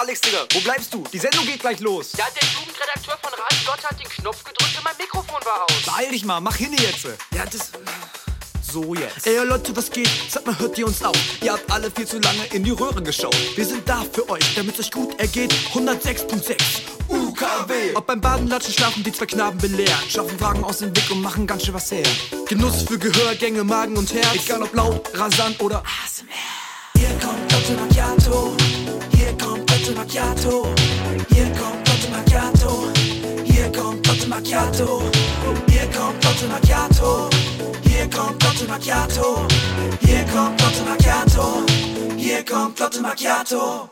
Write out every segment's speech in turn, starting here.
Alex, Digga, wo bleibst du? Die Sendung geht gleich los. Ja, der Jugendredakteur von Radio Gott hat den Knopf gedrückt und mein Mikrofon war aus. Beeil dich mal, mach hin jetzt. Ja, das... So jetzt. Ey Leute, was geht? Sag mal, hört ihr uns auch? Ihr habt alle viel zu lange in die Röhre geschaut. Wir sind da für euch, damit es euch gut ergeht. 106.6 UKW. Ob beim Baden, Latschen, Schlafen, die zwei Knaben belehren. Schaffen Fragen aus dem Weg und machen ganz schön was her. Genuss für Gehör, Gänge, Magen und Herz. Egal ob laut, rasant oder ASMR. to macchiato Here come to macchiato Here come to macchiato Here come to macchiato Here come to macchiato Here come to macchiato Here come macchiato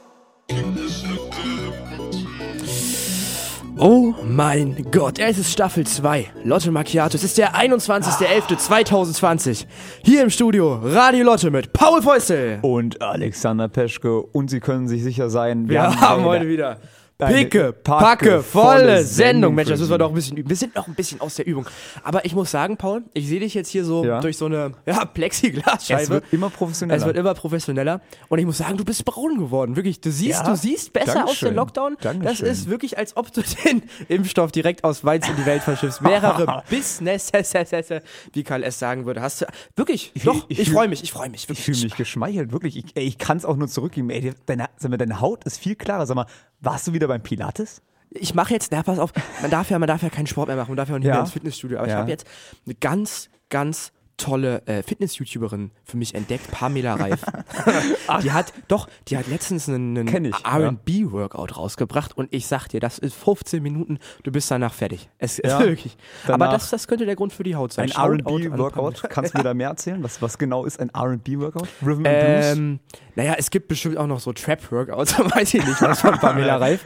Oh mein Gott, es ist Staffel 2. Lotte Macchiato. Es ist der 21.11.2020. Hier im Studio Radio Lotte mit Paul Fäustel. und Alexander Peschke. Und Sie können sich sicher sein, Wir haben heute wieder Picke, packe, volle Sendung. Mensch, das müssen wir doch ein bisschen üben. Wir sind noch ein bisschen aus der Übung. Aber ich muss sagen, Paul, ich sehe dich jetzt hier so Ja. durch so eine ja, Plexiglasscheibe. Es wird immer professioneller. Es wird immer professioneller. Und ich muss sagen, du bist braun geworden. Wirklich. Du siehst, Ja. du siehst besser aus Dankeschön. dem Lockdown. Dankeschön. Das ist wirklich, als ob du den Impfstoff direkt aus Weiz in die Welt verschiffst. Mehrere Business, wie Karl S. sagen würde. Hast du wirklich? doch, ich, ich freue mich, ich freue mich. ich Wirklich. fühle mich geschmeichelt, wirklich. Ich, ich kann es auch nur zurückgeben. Ey, deine, sag mal, deine Haut ist viel klarer. Sag mal, warst du wieder beim Pilates? ich mache jetzt, na pass auf, man darf ja, man darf ja keinen Sport mehr machen, man darf ja auch nicht Ja. mehr ins Fitnessstudio. Aber ich Ja. habe jetzt eine ganz, ganz tolle äh, Fitness-YouTuberin für mich entdeckt, Pamela Reif. die hat, doch, die hat letztens einen, einen ich, ja. R&B-Workout rausgebracht und ich sag dir, das ist 15 Minuten, du bist danach fertig. Es Ja. ist wirklich. Aber das, das könnte der Grund für die Haut sein. Ein R&B-Workout. Kannst du mir da mehr erzählen? Was, was genau ist ein R&B-Workout? Rhythm and Blues? Ähm, naja, es gibt bestimmt auch noch so Trap-Workouts, weiß ich nicht, was von Pamela Reif.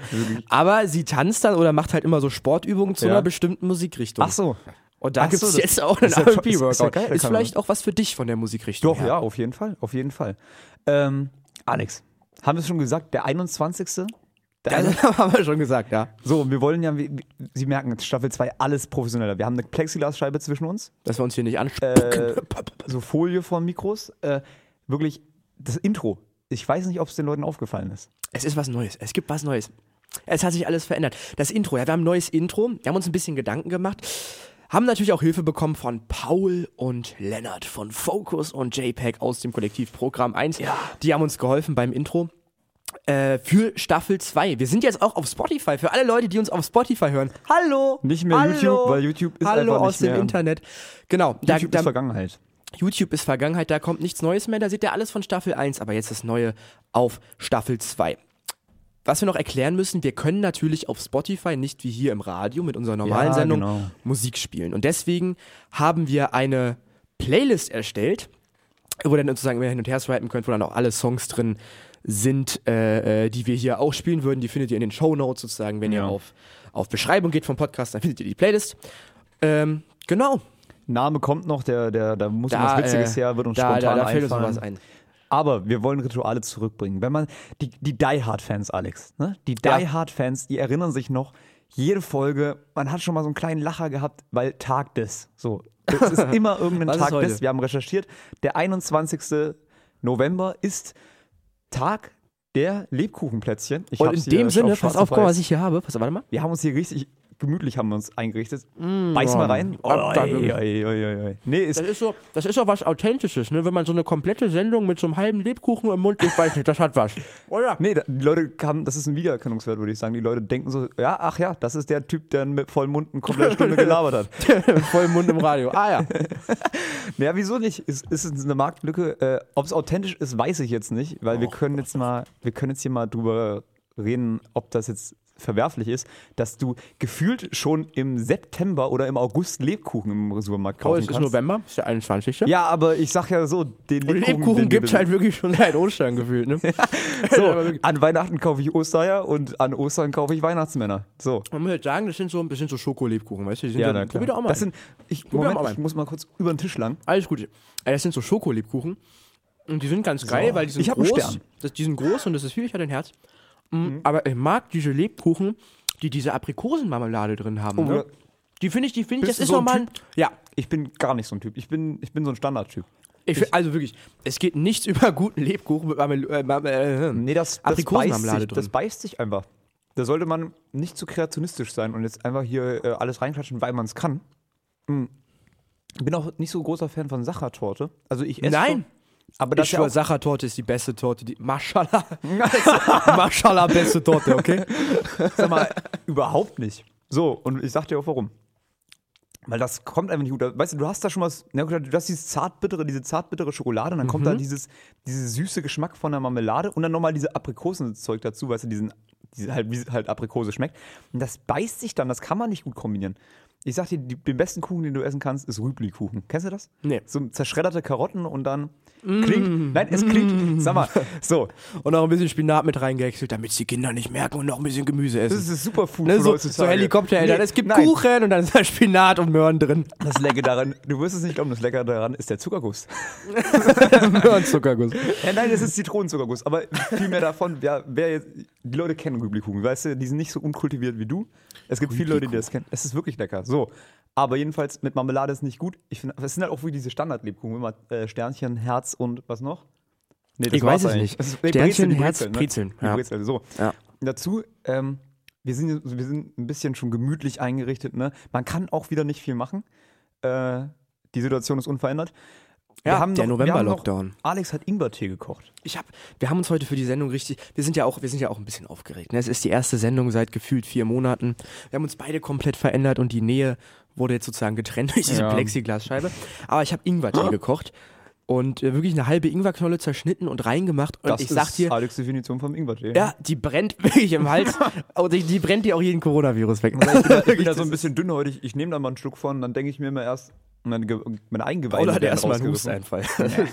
Aber sie tanzt dann oder macht halt immer so Sportübungen zu Ja. einer bestimmten Musikrichtung. Ach so. Und da gibt es das- jetzt auch einen ist ist- ist R&B-Workout. Ist, man- vielleicht auch was für dich von der Musikrichtung Doch, her. ja, auf jeden Fall. Auf jeden Fall. Ähm, Alex, haben wir es schon gesagt? Der 21. Der Also, haben wir schon gesagt, ja. So, wir wollen ja, wie- Sie merken, Staffel 2 alles professioneller. Wir haben eine Plexiglasscheibe zwischen uns, Dass wir uns hier nicht anspucken. äh, so Folie vor Mikros. Äh, wirklich, das Intro. Ich weiß nicht, ob es den Leuten aufgefallen ist. es ist was Neues. Es gibt was Neues. Es hat sich alles verändert. Das Intro, ja, wir haben ein neues Intro. Wir haben uns ein bisschen Gedanken gemacht. Haben natürlich auch Hilfe bekommen von Paul und Lennart von Focus und JPEG aus dem Kollektiv Programm 1. Die haben uns geholfen beim Intro. Äh, für Staffel 2. Wir sind jetzt auch auf Spotify. Für alle Leute, die uns auf Spotify hören. Hallo! Nicht mehr Hallo, YouTube, weil YouTube ist Hallo einfach nicht aus dem mehr- Internet. Genau. Da, YouTube da, ist Vergangenheit. YouTube ist Vergangenheit, da kommt nichts Neues mehr, da seht ihr alles von Staffel 1, aber jetzt das Neue auf Staffel 2. Was wir noch erklären müssen, wir können natürlich auf Spotify nicht wie hier im Radio mit unserer normalen Ja, Sendung genau. Musik spielen. Und deswegen haben wir eine Playlist erstellt, wo ihr dann sozusagen immer hin und her swipen könnt, wo dann auch alle Songs drin sind, äh, äh, die wir hier auch spielen würden. Die findet ihr in den Show Notes sozusagen, wenn ihr Ja. auf, auf Beschreibung geht vom Podcast, dann findet ihr die Playlist. Ähm, genau. Name kommt noch, der, der, da muss Da, was Witziges äh, her, wird uns da, spontan da, da fällt uns noch was ein. Aber wir wollen Rituale zurückbringen. Wenn man, die, die Die Hard-Fans, Alex, ne? die Die Ja. Hard-Fans, die erinnern sich noch, jede Folge, man hat schon mal so einen kleinen Lacher gehabt, weil Tag des. So, es ist immer irgendein Tag des. Wir haben recherchiert. Der 21. November ist Tag der Lebkuchenplätzchen. Ich Und in dem Sinne, auf pass auf, auf guck mal, was ich hier habe. Pass, warte mal. Wir haben uns hier richtig gemütlich haben wir uns eingerichtet. Beiß mal rein. Oh, da wirklich. oi, oi, oi, oi. Nee, ist, Das ist so, das ist so was Authentisches, ne? Wenn man so eine komplette Sendung mit so einem halben Lebkuchen im Mund, ich weiß nicht, das hat was. Oder? Nee, da- die Leute haben, das ist ein Wiedererkennungswert, würde ich sagen. Die Leute denken so, ja, ach ja, das ist der Typ, der mit vollem Mund eine komplette Stunde gelabert hat. Voll im Mund im Radio. Ah ja. Naja, wieso nicht? Ist, ist es eine Marktlücke? Äh, Ob es authentisch ist, weiß ich jetzt nicht, weil wir können jetzt mal, wir können jetzt hier mal drüber reden, ob das jetzt verwerflich ist, dass du gefühlt schon im September oder im August Lebkuchen im Supermarkt Oh, kaufen es ist kannst. November, ist der 21. Ja, aber ich sag ja so, den Und Lebkuchen, Lebkuchen gibt halt wirklich schon seit Ostern gefühlt, ne? So, an Weihnachten kaufe ich Ostereier und an Ostern kaufe ich Weihnachtsmänner. So. Man muss jetzt sagen, das sind so, das sind so Schokolebkuchen, weißt du? Die sind Ja, so, klar. probier auch mal Das sind, ich, Moment, mal ich muss mal kurz über den Tisch lang. Alles gut. Äh, Das sind so Schokolebkuchen. Und die sind ganz geil, weil die sind Ich hab einen groß. Stern. Das, die sind groß und das ist viel, ich hatte ein Herz. Mm, Aber ich mag diese Lebkuchen, die diese Aprikosenmarmelade drin haben. Oh, ne? Die finde ich, die finde ich, das ist so ein nochmal. Typ? Ja. Ich bin gar nicht so ein Typ. Ich bin, ich bin so ein Standardtyp. Ich, find- also wirklich, es geht nichts über guten Lebkuchen mit Marmel äh, Marmel äh, Nee, das, das, Aprikosenmarmelade beißt sich, drin. das beißt sich einfach. Da sollte man nicht zu kreationistisch sein und jetzt einfach hier äh, alles reinklatschen, weil man es kann. Mm. Bin auch nicht so großer Fan von Sachertorte. Also ich esse Nein. schon, aber das Ich ist ja Sachertorte ist die beste Torte. Die Maschallah. Maschallah, beste Torte, okay? sag mal, überhaupt nicht. So, und ich sag dir auch warum. Weil das kommt einfach nicht gut. Weißt du, du hast da schon was, na du hast dieses zartbittere, diese zartbittere Schokolade und dann kommt da dieses, diese süße Geschmack von der Marmelade und dann nochmal diese Aprikosenzeug dazu, weißt du, diesen, diese halt, wie halt Aprikose schmeckt. Und das beißt sich dann, das kann man nicht gut kombinieren. Ich sag dir, die, den besten Kuchen, den du essen kannst, ist Rübli-Kuchen. Kennst du das? Nee. So zerschredderte Karotten und dann klingt, nein, es klingt, sag mal, so, Und noch ein bisschen Spinat mit reingehäckselt, damit die Kinder nicht merken und noch ein bisschen Gemüse essen. das ist Superfood Ne, für so, so Helikoptereltern. Nee, es gibt nein. Kuchen und dann ist da Spinat und Möhren drin. Das Lecker daran, du wirst es nicht glauben, das Lecker daran ist der Zuckerguss. Möhrenzuckerguss. Ja, nein, das ist Zitronenzuckerguss. Aber viel mehr davon, ja, wer jetzt, die Leute kennen Rüblikuchen, weißt du, die sind nicht so unkultiviert wie du. Es gibt viele Leute, die das kennen. Es ist wirklich lecker. So. Aber jedenfalls mit Marmelade ist nicht gut. Ich finde, es sind halt auch wie diese Standardlebkuchen, immer äh, Sternchen, Herz und was noch? Nee, das Ich weiß es nicht. Ist, nee, Sternchen, die Herz, Brezeln, Brezeln, Ne? Die ja. Brezel, so. Ja. Dazu, ähm, wir sind, wir sind ein bisschen schon gemütlich eingerichtet. Ne? Man kann auch wieder nicht viel machen. Äh, die Situation ist unverändert. Ja, der wir haben November-Lockdown. noch- Alex hat Ingwertee gekocht. Ich hab, wir haben uns heute für die Sendung richtig, wir sind ja auch, wir sind ja auch ein bisschen aufgeregt. Ne? Es ist die erste Sendung seit gefühlt vier Monaten. Wir haben uns beide komplett verändert und die Nähe wurde jetzt sozusagen getrennt durch diese Ja. Plexiglasscheibe. Aber ich habe Ingwertee gekocht und äh, wirklich eine halbe Ingwerknolle zerschnitten und reingemacht. Und Das ich sag ist dir, Alex Definition vom Ingwertee. ja, die brennt wirklich im Hals. und die, die brennt dir auch jeden Coronavirus weg. Ich bin, da, ich bin da so ein bisschen dünnhäutig. Ich nehme da mal einen Schluck von, dann denke ich mir immer erst, meine, Ge- meine Eingeweide Oder hat werden erstmal einen. Husteinfall.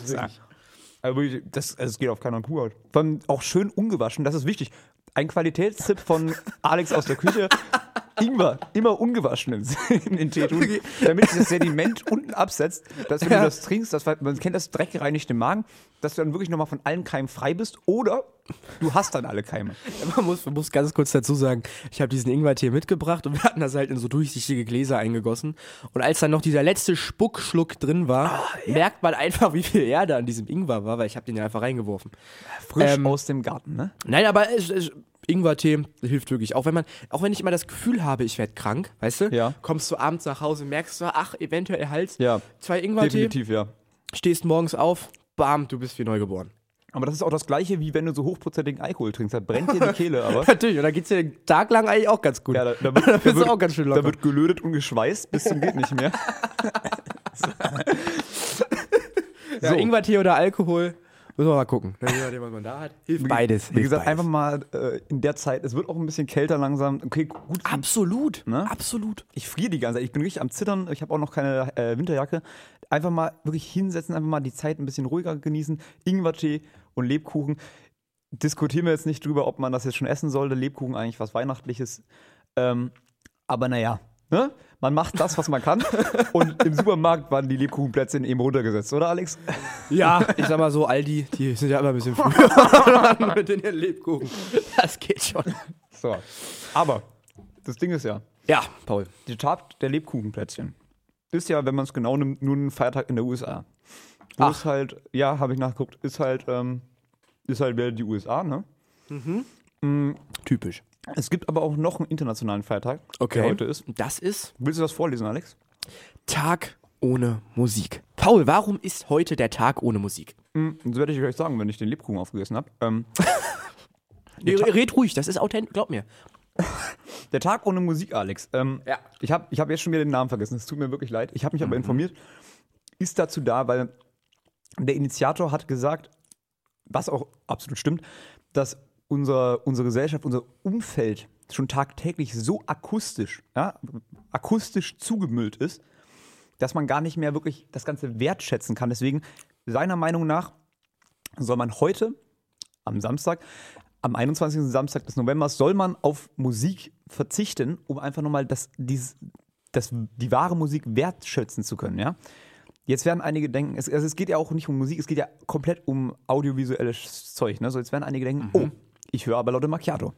Ja. Aber wirklich, das, also es geht auf keiner Kuhhaut. Vor allem auch schön ungewaschen, das ist wichtig. Ein Qualitätstipp von Alex aus der Küche. Ingwer, immer ungewaschen in, in den Tee tun, damit sich das Sediment unten absetzt, dass wenn Ja. du das trinkst, das, man kennt das dreckgereinigte Magen, dass du dann wirklich nochmal von allen Keimen frei bist oder du hast dann alle Keime. Man muss, man muss ganz kurz dazu sagen, ich habe diesen Ingwertee mitgebracht und wir hatten das halt in so durchsichtige Gläser eingegossen. Und als dann noch dieser letzte Spuckschluck drin war, merkt man einfach, wie viel Erde an diesem Ingwer war, weil ich habe den ja einfach reingeworfen. Frisch Ähm, aus dem Garten, ne? Nein, aber es, es, Ingwertee hilft wirklich. Auch wenn man, auch wenn ich immer das Gefühl habe, ich werde krank, weißt du? Ja. Kommst du abends nach Hause, merkst du, ach, eventuell Hals. Ja, Zwei Ingwertee, definitiv, ja. stehst morgens auf, bam, du bist wie neugeboren. Aber das ist auch das Gleiche, wie wenn du so hochprozentigen Alkohol trinkst. Da brennt dir die Kehle, aber. Natürlich, und da geht's dir den Tag lang eigentlich auch ganz gut. Ja, da, da, wird, Da da, bist du auch ganz schön da locker. wird gelötet und geschweißt, bis zum geht nicht mehr. Ja, So. Ingwertee oder Alkohol, müssen wir mal gucken. Je nachdem, was man da hat. Hilft beides. Wie hilft gesagt, beides. einfach mal äh, in der Zeit, es wird auch ein bisschen kälter langsam. Okay, gut. Absolut, Ne? absolut. Ich friere die ganze Zeit. Ich bin richtig am Zittern. Ich habe auch noch keine äh, Winterjacke. Einfach mal wirklich hinsetzen, einfach mal die Zeit ein bisschen ruhiger genießen. Ingwertee und Lebkuchen. Diskutieren wir jetzt nicht drüber, ob man das jetzt schon essen sollte. Lebkuchen eigentlich was Weihnachtliches. Ähm, aber naja, ne? man macht das, was man kann. und im Supermarkt waren die Lebkuchenplätzchen eben runtergesetzt, oder Alex? Ja, ich sag mal so, Aldi, die sind ja immer ein bisschen früher mit den Lebkuchen. Das geht schon. So. Aber das Ding ist ja, Ja, Paul. die Tat der Lebkuchenplätzchen ist ja, wenn man es genau nimmt, nur ein Feiertag in der USA. Wo Ach. es halt, ja, habe ich nachgeguckt, ist halt, ähm, ist halt wieder die USA, ne? Typisch. Es gibt aber auch noch einen internationalen Feiertag, Okay. der heute ist. Das ist Willst du das vorlesen, Alex? Tag ohne Musik. Paul, warum ist heute der Tag ohne Musik? Hm, das werde ich euch sagen, wenn ich den Lebkuchen aufgegessen habe. Ähm, Nee, red ruhig, das ist authentisch, glaub mir. der Tag ohne Musik, Alex. Ähm, Ja. Ich habe ich hab jetzt schon wieder den Namen vergessen, es tut mir wirklich leid. Ich habe mich aber Mhm. informiert. Ist dazu da, weil der Initiator hat gesagt, was auch absolut stimmt, dass unser, unsere Gesellschaft, unser Umfeld schon tagtäglich so akustisch, ja, akustisch zugemüllt ist, dass man gar nicht mehr wirklich das Ganze wertschätzen kann. Deswegen, seiner Meinung nach, soll man heute, am Samstag, am 21. Samstag des Novembers, soll man auf Musik verzichten, um einfach nochmal das, dieses, das, die wahre Musik wertschätzen zu können, ja. Jetzt werden einige denken, es, also es geht ja auch nicht um Musik, es geht ja komplett um audiovisuelles Zeug. Ne? So, jetzt werden einige denken, oh, ich höre aber Lotte Macchiato.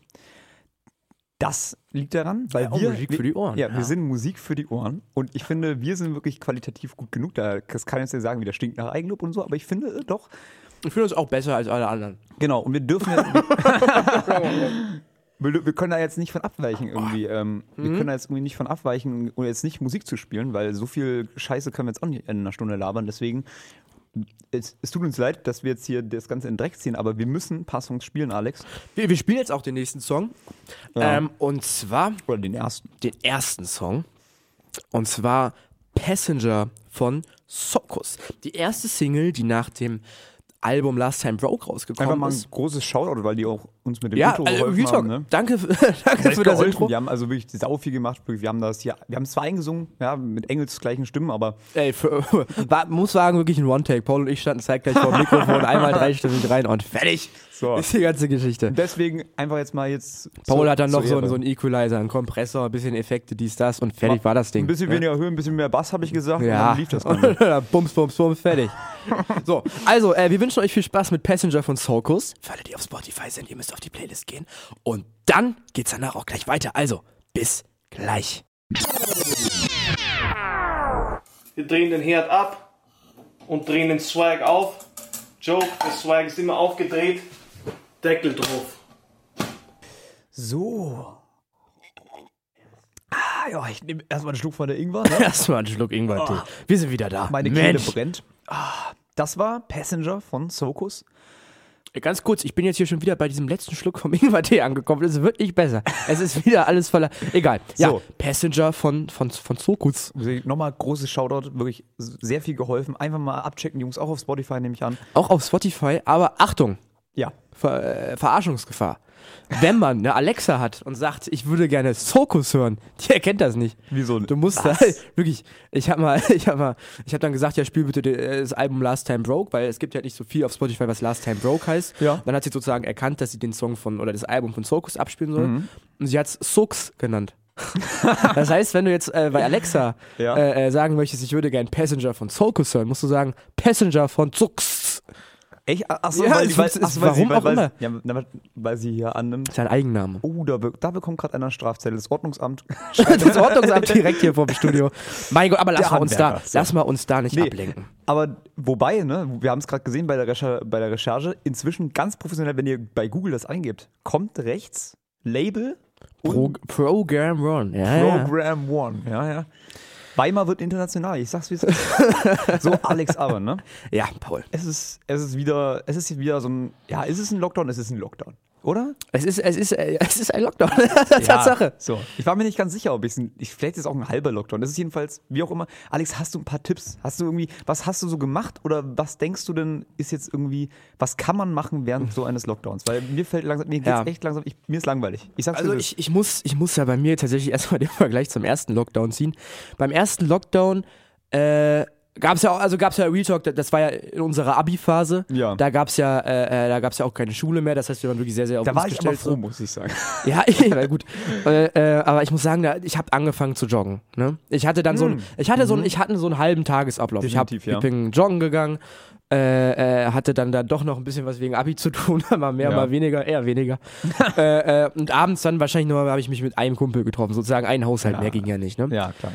Das liegt daran, weil Ja, auch wir Musik für die Ohren, Ja, ja. wir sind Musik für die Ohren und ich finde, wir sind wirklich qualitativ gut genug. Da das kann jetzt ja sagen, wie das stinkt nach Eigenlob und so, aber ich finde äh, doch, Ich finde das auch besser als alle anderen. genau. Und wir dürfen ja, wir, wir können da jetzt nicht von abweichen irgendwie. Ähm, Mhm. Wir können da jetzt irgendwie nicht von abweichen und jetzt nicht Musik zu spielen, weil so viel Scheiße können wir jetzt auch nicht in einer Stunde labern. Deswegen es, es tut uns leid, dass wir jetzt hier das Ganze in den Dreck ziehen, aber wir müssen ein paar Songs spielen, Alex. Wir, wir spielen jetzt auch den nächsten Song. Ja. Ähm, und zwar Oder den ersten. den ersten Song. Und zwar Passenger von Sokus. Die erste Single, die nach dem Album Last Time Broke Einfach rausgekommen mal ein ist. großes Shoutout, weil die auch uns mit dem Ja, Intro also, geholfen haben. Ne? danke, danke für das. Intro. Wir haben also wirklich sau viel gemacht. Wir haben das hier, wir haben zwar eingesungen, ja, mit Engels gleichen Stimmen, aber Ey, für, war, muss sagen, wirklich ein One-Take. Paul und ich standen zeitgleich vor dem Mikrofon, einmal dreistimmig rein und fertig. So. Ist die ganze Geschichte. deswegen einfach jetzt mal jetzt. Paul zur- hat dann noch so, so einen Equalizer, einen Kompressor, ein bisschen Effekte, dies, das und fertig war das Ding. Ein bisschen Ja. weniger Höhe, ein bisschen mehr Bass, habe ich gesagt. Ja, lief das dann. bums, bums, bums, fertig. so, also, äh, wir wünschen euch viel Spaß mit Passenger von Soulkus. Für alle, die auf Spotify sind, ihr müsst auf die Playlist gehen. Und dann geht's danach auch gleich weiter. Also, bis gleich. Wir drehen den Herd ab und drehen den Swag auf. Joke, der Swag ist immer aufgedreht. Deckel drauf. So. Ah, ja, ich nehme erstmal einen Schluck von der Ingwer. Ne? Erstmal einen Schluck Ingwer-Tee. Wir sind wieder da. Meine Kehle Mensch. brennt. Ah, das war Passenger von Sokus. Ganz kurz, ich bin jetzt hier schon wieder bei diesem letzten Schluck vom Ingwer-Tee angekommen. Es wird nicht besser. Es ist wieder alles voller. Egal. Ja, So. Passenger von, von, von Sokus. Nochmal großes Shoutout, wirklich sehr viel geholfen. Einfach mal abchecken, Jungs, auch auf Spotify nehme ich an. Auch auf Spotify. Aber Achtung. Ver, äh, Verarschungsgefahr. Wenn man eine Alexa hat und sagt, ich würde gerne Sokus hören, die erkennt das nicht. Wieso? Du musst da, Was? wirklich, ich habe mal, ich habe mal, ich habe dann gesagt, ja, spiel bitte de- das Album Last Time Broke, weil es gibt ja nicht so viel auf Spotify, was Last Time Broke heißt. Ja. Dann hat sie sozusagen erkannt, dass sie den Song von, oder das Album von Sokus abspielen soll. Mhm. Und sie hat es Sooks genannt. das heißt, wenn du jetzt äh, bei Alexa Ja. äh, äh, sagen möchtest, ich würde gern Passenger von Sokus hören, musst du sagen, Passenger von Sooks. Echt? Achso, Ja, weil, weil, achso, weil warum sie, weil, auch weil, immer. Ja, weil- weil sie hier annimmt. Sein Eigenname. Oh, da, da bekommt gerade einer Strafzettel. Das Ordnungsamt. Das Ordnungsamt direkt hier vor dem Studio. Mein Gott, aber lass Der mal uns da, so. lass mal uns da nicht Nee. ablenken. Aber wobei, ne, wir haben es gerade gesehen bei der, Recher bei der Recherche, inzwischen ganz professionell, wenn ihr bei Google das eingebt, kommt rechts Label Pro, und Program Run. Ja, ja. Program One. Ja, ja. Weimar wird international, ich sag's wie es ist. so, Alex aber, ne? ja, Paul. Es ist, es ist wieder, es ist wieder so ein, ja, ist es ein Lockdown? Es ist ein Lockdown. Oder? Es ist, es ist, äh, es ist ein Lockdown. Tatsache. So. Ich war mir nicht ganz sicher, ob ich, ich vielleicht ist es auch ein halber Lockdown. Das ist jedenfalls, wie auch immer. Alex, hast du ein paar Tipps? Hast du irgendwie, was hast du so gemacht oder was denkst du denn, ist jetzt irgendwie, was kann man machen während so eines Lockdowns? Weil mir fällt langsam, mir geht's Ja. echt langsam, ich, mir ist langweilig. Ich sag's Also ich, ich, muss, ich muss ja bei mir tatsächlich erstmal den Vergleich zum ersten Lockdown ziehen. Beim ersten Lockdown äh, gab es ja auch, also gab es ja Real Talk, das war ja in unserer Abi-Phase. Ja. Da gab es ja, äh, äh, da gab's ja auch keine Schule mehr, das heißt, wir waren wirklich sehr, sehr auf da war ich aber froh, muss ich sagen. Ja, ja gut. äh, äh, aber ich muss sagen, da, ich habe angefangen zu joggen. Ne? Ich hatte dann so ein, ich hatte so ein, ich hatte so einen halben Tagesablauf. ich, hab, Hm. Mhm. Definitiv, ja. ich bin joggen gegangen, äh, äh, hatte dann da doch noch ein bisschen was wegen Abi zu tun, mal mehr, Ja. mal weniger, eher weniger. äh, äh, und abends dann wahrscheinlich nur habe ich mich mit einem Kumpel getroffen, sozusagen ein Haushalt, Ja. mehr ging ja nicht. Ne? Ja, klar.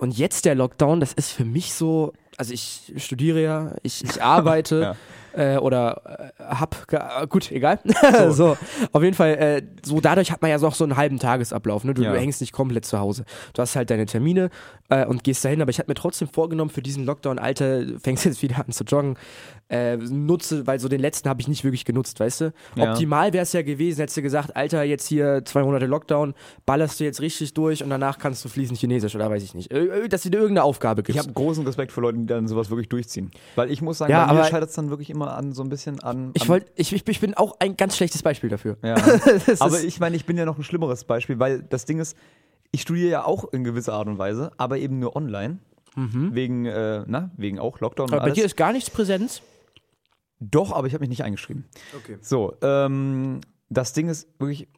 Und jetzt der Lockdown, das ist für mich so, also ich studiere ja, ich, ich arbeite äh, oder äh, hab, äh, gut, egal. So. auf jeden Fall, äh, so dadurch hat man ja noch so einen halben Tagesablauf. Ne? Du, Ja. du hängst nicht komplett zu Hause. Du hast halt deine Termine äh, und gehst dahin, aber ich hatte mir trotzdem vorgenommen, für diesen Lockdown, Alter, fängst jetzt wieder an zu joggen. Nutze, weil so den letzten habe ich nicht wirklich genutzt, weißt du? Ja. Optimal wäre es ja gewesen, hättest du gesagt, Alter, jetzt hier zwei Monate Lockdown, ballerst du jetzt richtig durch und danach kannst du fließend Chinesisch oder weiß ich nicht. Dass dir irgendeine Aufgabe Ich gibst. habe großen Respekt vor Leuten, die dann sowas wirklich durchziehen. Weil ich muss sagen, Ja, bei mir scheitert es dann wirklich immer an so ein bisschen an. Ich, an wollt, ich, ich, ich bin auch ein ganz schlechtes Beispiel dafür. Ja. Aber ich meine, ich bin ja noch ein schlimmeres Beispiel, weil das Ding ist, ich studiere ja auch in gewisser Art und Weise, aber eben nur online. Wegen, äh, na, wegen auch Lockdown und Aber bei dir ist gar nichts Präsenz. Doch, aber ich habe mich nicht eingeschrieben. Okay. So, ähm, das Ding ist wirklich,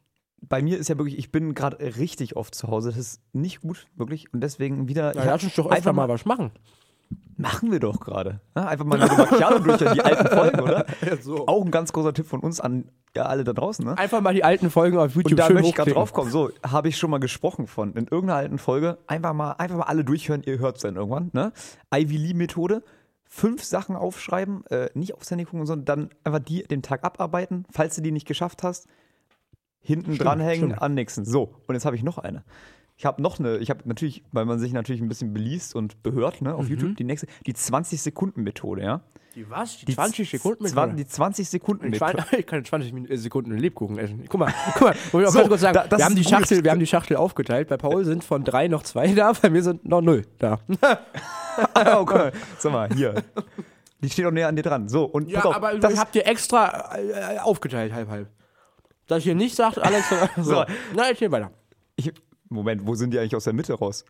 bei mir ist ja wirklich, ich bin gerade richtig oft zu Hause. Das ist nicht gut, wirklich. Und deswegen wieder. Ja, ich lass uns doch öfter einfach mal was machen. Machen wir doch gerade. Ja, einfach mal eine Macchiato durch die alten Folgen, oder? so. Auch ein ganz großer Tipp von uns an ja, alle da draußen. Ne? Einfach mal die alten Folgen auf YouTube Und da schön möchte ich gerade drauf kommen. So, habe ich schon mal gesprochen von. In irgendeiner alten Folge einfach mal, einfach mal alle durchhören, ihr hört es dann irgendwann. Ne? Ivy Lee Methode. Fünf Sachen aufschreiben, äh, nicht aufs Handy gucken, sondern dann einfach die den Tag abarbeiten. Falls du die nicht geschafft hast, hinten dranhängen, stimmt. an nächsten. So, und jetzt habe ich noch eine. Ich habe noch eine, ich habe natürlich, weil man sich natürlich ein bisschen beliest und behört, ne, Mhm. auf YouTube, die nächste, die 20-Sekunden-Methode, ja. Die was? Die, Die 20 Sekunden Zwan- Die Ich 20-Sekunden-Methode. kann- Ich kann 20 Min- äh, Sekunden Lebkuchen essen. Guck mal, guck mal. So, ganz kurz sagen, da- wir, haben die Schachtel, wir haben die Schachtel aufgeteilt. Bei Paul sind von drei noch zwei da, bei mir sind noch null da. oh, mal. Sag mal, hier. Die steht auch näher an dir dran. So, und Ja, auf, aber das habt ihr extra äh, aufgeteilt, halb, halb. Dass hier nicht sagt, Alex. so. So. Na, ich weiter. ich, Moment, wo sind die eigentlich aus der Mitte raus?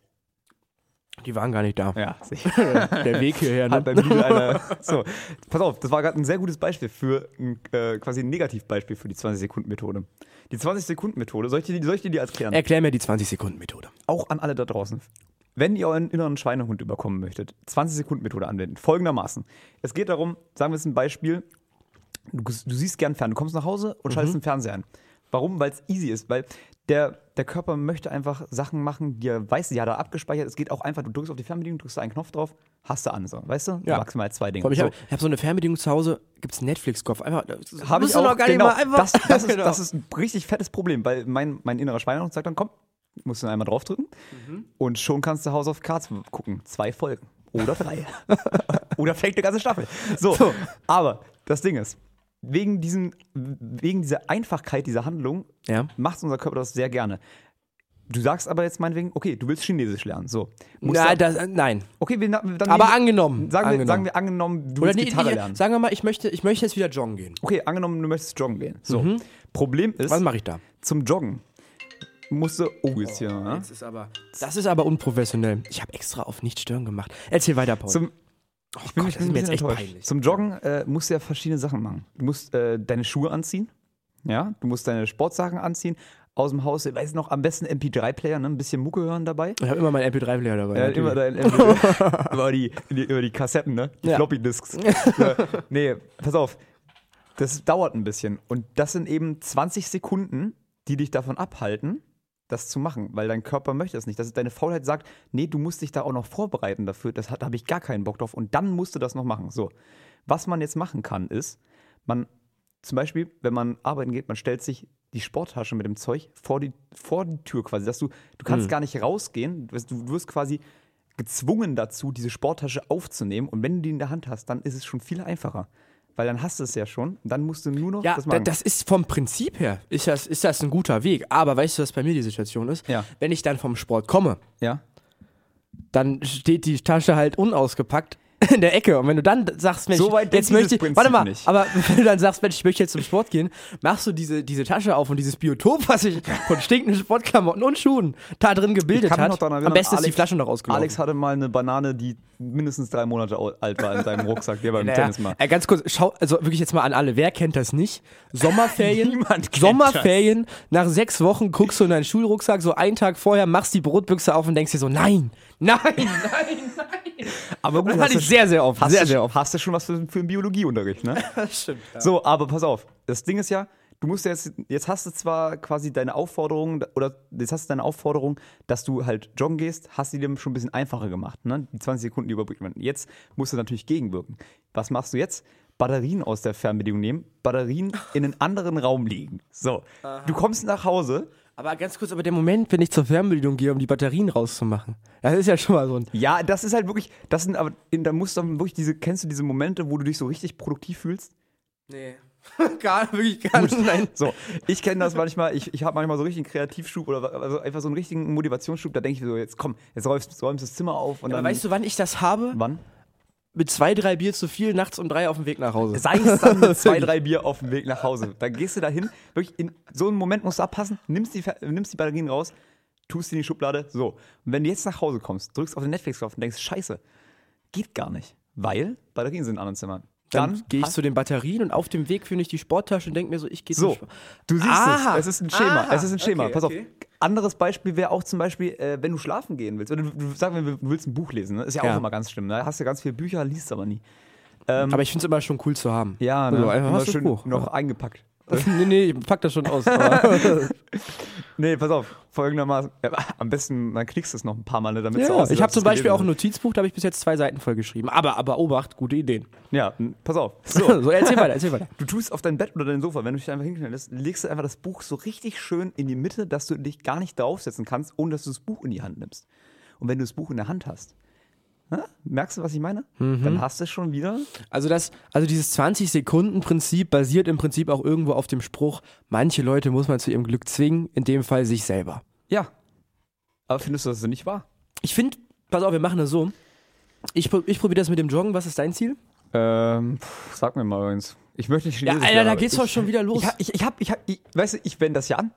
Die waren gar nicht da. Ja, Der Weg hierher. hat Ne? beim Lidl einer. So, pass auf, das war gerade ein sehr gutes Beispiel für ein, äh, quasi ein Negativbeispiel für die 20-Sekunden-Methode. Die 20-Sekunden-Methode, soll, ich dir soll ich dir die erklären? Erklär mir die 20-Sekunden-Methode. Auch an alle da draußen. Wenn ihr euren inneren Schweinehund überkommen möchtet, 20-Sekunden-Methode anwenden. Folgendermaßen. Es geht darum, sagen wir es ein Beispiel, du, du siehst gern fern, du kommst nach Hause und schaltest den Fernseher an. Warum? Weil es easy ist, weil der, der Körper möchte einfach Sachen machen, die er weiß, die hat er abgespeichert. Es geht auch einfach, du drückst auf die Fernbedienung, drückst da einen Knopf drauf, hast du an, so, weißt du? Ja. Maximal zwei Dinge. Ich So. habe hab so eine Fernbedienung zu Hause, gibt's einen Netflix-Kopf. Einfach, das Habe ich auch, noch gar nicht genau, mal einfach. das, das, ist, Genau. das ist ein richtig fettes Problem, weil mein, mein innerer Schweinehund sagt dann, komm, musst du einmal draufdrücken Mhm. und schon kannst du House of Cards gucken. Zwei Folgen oder drei. oder vielleicht eine ganze Staffel. So, aber das Ding ist, wegen, diesem, wegen dieser Einfachkeit dieser Handlung Ja. macht unser Körper das sehr gerne. Du sagst aber jetzt meinetwegen, okay, du willst Chinesisch lernen. So. Na, das, äh, nein. okay, wir, dann Aber nehmen- angenommen. Sagen wir, angenommen. sagen wir angenommen, du Oder willst nee, Gitarre nee, lernen. sagen wir mal, ich möchte, ich möchte jetzt wieder joggen gehen. Okay, angenommen, du möchtest joggen gehen. So. Problem ist, Was mache ich da? zum Joggen musst du. Oh, jetzt hier. ne? Das ist aber, das ist aber unprofessionell. Ich habe extra auf nicht stören gemacht. Erzähl weiter, Paul. Zum, oh ich bin, Gott, ich das bin ist mir ein jetzt echt enttäuscht. peinlich. Zum Joggen äh, musst du ja verschiedene Sachen machen. Du musst äh, deine Schuhe anziehen. Ja, du musst deine Sportsachen anziehen. Aus dem Haus, ich weiß noch, am besten MP3-Player, ne? ein bisschen Mucke hören dabei. Ich habe immer meinen MP3-Player dabei. Ja, immer dein MP3. über, die, die, über die Kassetten, ne? Die Ja. Floppy-Disks. ja. Nee, pass auf. Das dauert ein bisschen. Und das sind eben 20 Sekunden, die dich davon abhalten, das zu machen, weil dein Körper möchte es nicht. Das ist deine Faulheit sagt, nee, du musst dich da auch noch vorbereiten dafür. Das da habe ich gar keinen Bock drauf. Und dann musst du das noch machen. So. Was man jetzt machen kann, ist, man zum Beispiel, wenn man arbeiten geht, man stellt sich die Sporttasche mit dem Zeug vor die, vor die Tür quasi, dass du, du kannst gar nicht rausgehen, du wirst quasi gezwungen dazu, diese Sporttasche aufzunehmen und wenn du die in der Hand hast, dann ist es schon viel einfacher, weil dann hast du es ja schon dann musst du nur noch Ja, das da, machen. das ist vom Prinzip her, ist das, ist das ein guter Weg. Aber weißt du, was bei mir die Situation ist? Ja. Wenn ich dann vom Sport komme, ja? dann steht die Tasche halt unausgepackt in der Ecke. Und wenn du dann sagst, Mensch, So jetzt möchte ich, Prinzip warte mal, nicht. aber wenn du dann sagst, Mensch, ich möchte jetzt zum Sport gehen, machst du diese, diese Tasche auf und dieses Biotop, was sich von stinkenden Sportklamotten und Schuhen da drin gebildet hat. daran Am erinnern, besten ist die Alex- Flasche noch rausgelaufen. Alex hatte mal eine Banane, die mindestens drei Monate alt war in seinem Rucksack, der beim Naja, Tennis mal. äh, ganz kurz, schau, also wirklich jetzt mal an alle, wer kennt das nicht? Sommerferien, Niemand kennt Sommerferien, nach sechs Wochen guckst du in deinen Schulrucksack, so einen Tag vorher machst die Brotbüchse auf und denkst dir so, nein, nein, nein, nein. Aber Das hatte ich sehr, sehr oft, hast sehr, du, sehr oft. Hast du schon was für, für einen Biologieunterricht, ne? Das stimmt. So, aber pass auf. Das Ding ist ja, du musst ja jetzt, jetzt hast du zwar quasi deine Aufforderung, oder jetzt hast du deine Aufforderung, dass du halt joggen gehst, hast du dir schon ein bisschen einfacher gemacht, ne? Die 20 Sekunden, die überbrückt werden. Jetzt musst du natürlich gegenwirken. Was machst du jetzt? Batterien aus der Fernbedienung nehmen, Batterien in einen anderen Raum legen. So, du kommst nach Hause. Aber ganz kurz, aber der Moment, wenn ich zur Fernbedienung gehe, um die Batterien rauszumachen, das ist ja schon mal so ein. Ja, das ist halt wirklich, das sind aber, da musst du wirklich diese, kennst du diese Momente, wo du dich so richtig produktiv fühlst? Nee. gar, wirklich gar nicht. Nein. So, ich kenne das manchmal, ich, ich habe manchmal so richtig einen Kreativschub oder also einfach so einen richtigen Motivationsschub, da denke ich so, jetzt komm, jetzt räumst, räumst das Zimmer auf und Aber dann. weißt du, wann ich das habe? wann? Mit zwei, drei Bier zu viel, nachts um drei auf dem Weg nach Hause. Sei es dann mit zwei, drei Bier auf dem Weg nach Hause. Dann gehst du da hin, wirklich in so einem Moment musst du abpassen, nimmst die, nimmst die Batterien raus, tust die in die Schublade, so. Und wenn du jetzt nach Hause kommst, drückst auf den Netflix-Knopf und denkst, scheiße, geht gar nicht, weil Batterien sind in anderen Zimmern. Dann, Dann, gehe ich zu den Batterien und auf dem Weg finde ich die Sporttasche und denke mir so, ich gehe So, Sport. du siehst Aha. es. Es ist ein Schema. Aha. Es ist ein Schema. Okay, Pass okay. auf. anderes Beispiel wäre auch zum Beispiel, äh, wenn du schlafen gehen willst. Oder du, du sag mir, du willst ein Buch lesen. Ne? Ist ja, Ja. auch immer ganz schlimm. Ne? Hast du ganz viele Bücher, liest aber nie. Aber ich finde es immer schon cool zu haben. Ja, ne? Also, einfach Immer das schön Buch. noch eingepackt. Nee, nee, ich pack das schon aus. Nee, pass auf, folgendermaßen. Ja, am besten, dann klickst du es noch ein paar Mal, damit es ja, aussieht, ich habe zum Beispiel auch ein Notizbuch, da habe ich bis jetzt zwei Seiten voll geschrieben. Aber, aber Obacht, gute Ideen. Ja, pass auf. So, So, erzähl weiter, erzähl weiter. du tust auf dein Bett oder dein Sofa, wenn du dich einfach hinknallst, legst du einfach das Buch so richtig schön in die Mitte, dass du dich gar nicht draufsetzen kannst, ohne dass du das Buch in die Hand nimmst. Und wenn du das Buch in der Hand hast? Merkst du, was ich meine? Dann hast du es schon wieder. Also das, also dieses 20-Sekunden-Prinzip basiert im Prinzip auch irgendwo auf dem Spruch, manche Leute muss man zu ihrem Glück zwingen, in dem Fall sich selber. Ja. Aber findest du das nicht wahr? Ich finde, pass auf, wir machen das so. Ich, ich probiere das mit dem Joggen. Was ist dein Ziel? Ähm, sag mir mal eins. Ich möchte nicht Ja, Chinesisch Alter, lernen, da geht's doch schon wieder los. Ich, ich, ich hab, ich hab, ich, weißt du, ich wende das ja an.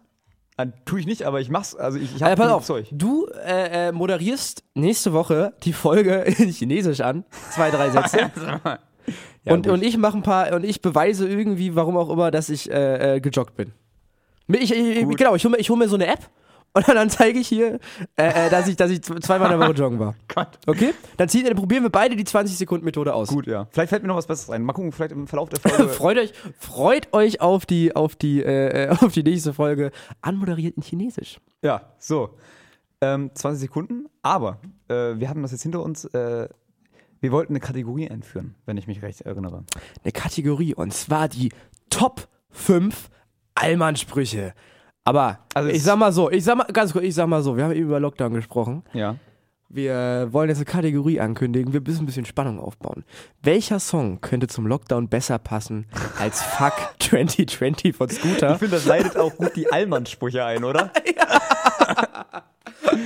Dann tue ich nicht, aber ich mach's. Also ich, ich hab Alter, pass auf, Zeug. du äh, äh, moderierst nächste Woche die Folge in Chinesisch an. Zwei, drei Sätze. Ja, und, gut. und ich mache ein paar, und ich beweise irgendwie, warum auch immer, dass ich äh, äh, gejoggt bin. Ich, ich, genau, ich hole mir, ich hol mir so eine App und dann zeige ich hier, äh, äh, dass, ich, dass ich zweimal in der Woche joggen war. Gott. Okay? Dann, ziehen, dann probieren wir beide die 20-Sekunden-Methode aus. Gut, ja. Vielleicht fällt mir noch was Besseres ein. Mal gucken, vielleicht im Verlauf der Folge. freut euch, freut euch auf die, auf die, äh, äh, auf die nächste Folge anmoderiert in Chinesisch. ja, so. Ähm, 20 Sekunden. Aber äh, wir hatten das jetzt hinter uns. Wir wollten eine Kategorie einführen, wenn ich mich recht erinnere. Eine Kategorie und zwar die Top 5 Allmannsprüche. Aber Also ich sag mal so, ich sag mal ganz kurz, ich sag mal so, wir haben eben über Lockdown gesprochen. Ja. Wir wollen jetzt eine Kategorie ankündigen, wir müssen ein bisschen Spannung aufbauen. Welcher Song könnte zum Lockdown besser passen als Fuck 2020 von Scooter? Ich finde, das leitet auch gut die Allmann-Sprüche ein, oder?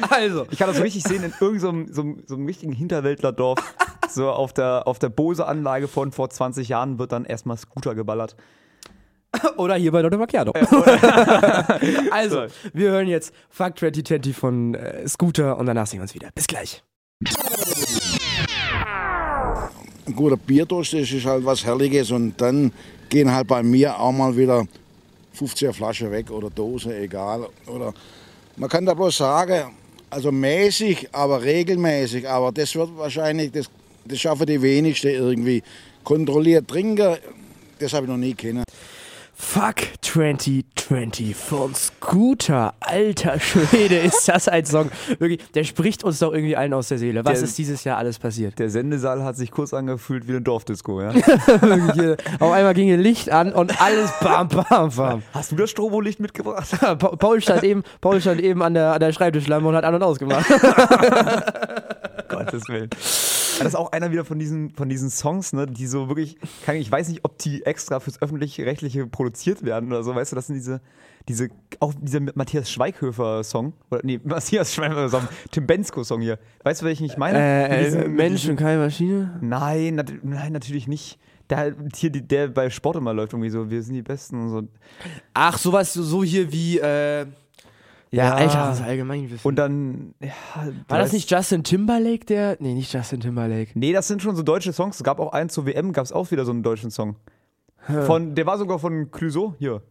Also, Ich kann das so richtig sehen in irgendeinem so, einem- so einem richtigen Hinterwäldlerdorf. So auf der, auf der Bose-Anlage von vor 20 Jahren wird dann erstmal Scooter geballert. oder hier bei Lotte Macchiato. also, wir hören jetzt Fuck 2020 von äh, Scooter und danach sehen wir uns wieder. Bis gleich. ein guter Bierdurst ist, ist halt was Herrliches und dann gehen halt bei mir auch mal wieder 50er Flasche weg oder Dose, egal. Oder man kann da bloß sagen, also mäßig, aber regelmäßig, aber das wird wahrscheinlich, das, das schaffen die wenigsten irgendwie. Kontrolliert trinken, das habe ich noch nie kennen. Fuck 2020 von Scooter. Alter Schwede, ist das ein Song. Wirklich, der spricht uns doch irgendwie allen aus der Seele. Was Der- ist dieses Jahr alles passiert? Der Sendesaal hat sich kurz angefühlt wie eine Dorfdisco, ja? Auf einmal ging hier Licht an und alles bam, bam, bam. Hast du das Strobolicht mitgebracht? Pa- Paul stand eben, Paul stand eben an der, an der Schreibtischlampe und hat an- und ausgemacht. Gottes Willen. Das ist auch einer wieder von diesen, von diesen Songs, ne, die so wirklich, ich weiß nicht, ob die extra fürs öffentlich-rechtliche produziert werden oder so, weißt du, das sind diese, diese, auch dieser Matthias Schweighöfer-Song, oder nee, Matthias Schweighöfer-Song, Tim Bensko-Song hier. Weißt du, welchen ich meine? Äh, äh, Mensch und keine Maschine? Nein, nat nein, natürlich nicht. Der, hier, der bei Sport immer läuft irgendwie so, wir sind die Besten und so. Ach, sowas so hier wie, äh, ja, Alter, das ist allgemein Und dann, ja, War das nicht Justin Timberlake, der? Nee, nicht Justin Timberlake. Nee, das sind schon so deutsche Songs. Es gab auch einen zur WM, gab es auch wieder so einen deutschen Song. Von, der war sogar von Clouseau, hier.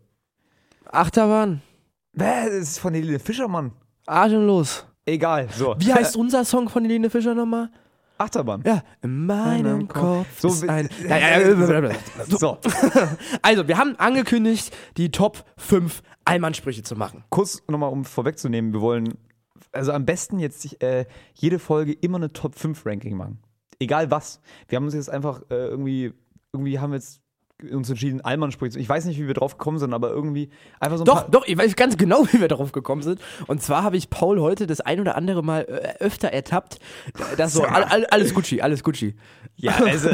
Achterbahn. Bäh, das ist von Helene Fischer, Mann. Atemlos. Egal, so. Wie heißt unser Song von Helene Fischer nochmal? Achterbahn. Ja, in meinem Kopf So, ist ein... Ja, ja, ja, ja, So, Also, wir haben angekündigt, die Top 5 Allmannsprüche zu machen. kurz nochmal, um vorwegzunehmen, wir wollen, also am besten jetzt äh, jede Folge immer eine Top 5 Ranking machen. Egal was. Wir haben uns jetzt einfach äh, irgendwie, irgendwie haben wir jetzt uns entschieden, Allmann-Sprüche. zu- Ich weiß nicht, wie wir drauf gekommen sind, aber irgendwie einfach so ein Doch, paar. doch, ich weiß ganz genau, wie wir darauf gekommen sind. Und zwar habe ich Paul heute das ein oder andere Mal äh, öfter ertappt. Das so, all, all, alles Gucci, alles Gucci. Ja, also,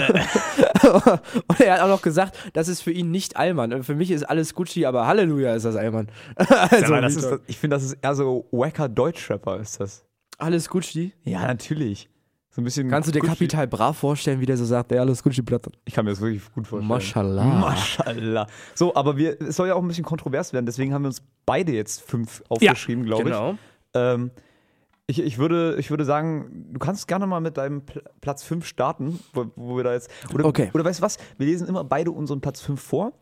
Und er hat auch noch gesagt, das ist für ihn nicht Allmann. Und für mich ist alles Gucci, aber Halleluja ist das Allmann. also, aber das ist, ich finde, das ist eher so wacker Deutschrapper, ist das. alles Gucci. Ja, natürlich. So ein bisschen. Kannst du dir Gucci- Kapital Bra vorstellen, wie der so sagt, ja, alles Gucci-Platte? Ich kann mir das wirklich gut vorstellen. Maschallah. Maschallah. So, aber wir, es soll ja auch ein bisschen kontrovers werden, deswegen haben wir uns beide jetzt fünf aufgeschrieben, glaube genau. ich. Ähm, ich. Ich würde, ich würde sagen, du kannst gerne mal mit deinem Pl Platz 5 starten, wo, wo wir da jetzt. Oder, Okay. oder weißt du was? Wir lesen immer beide unseren Platz 5 vor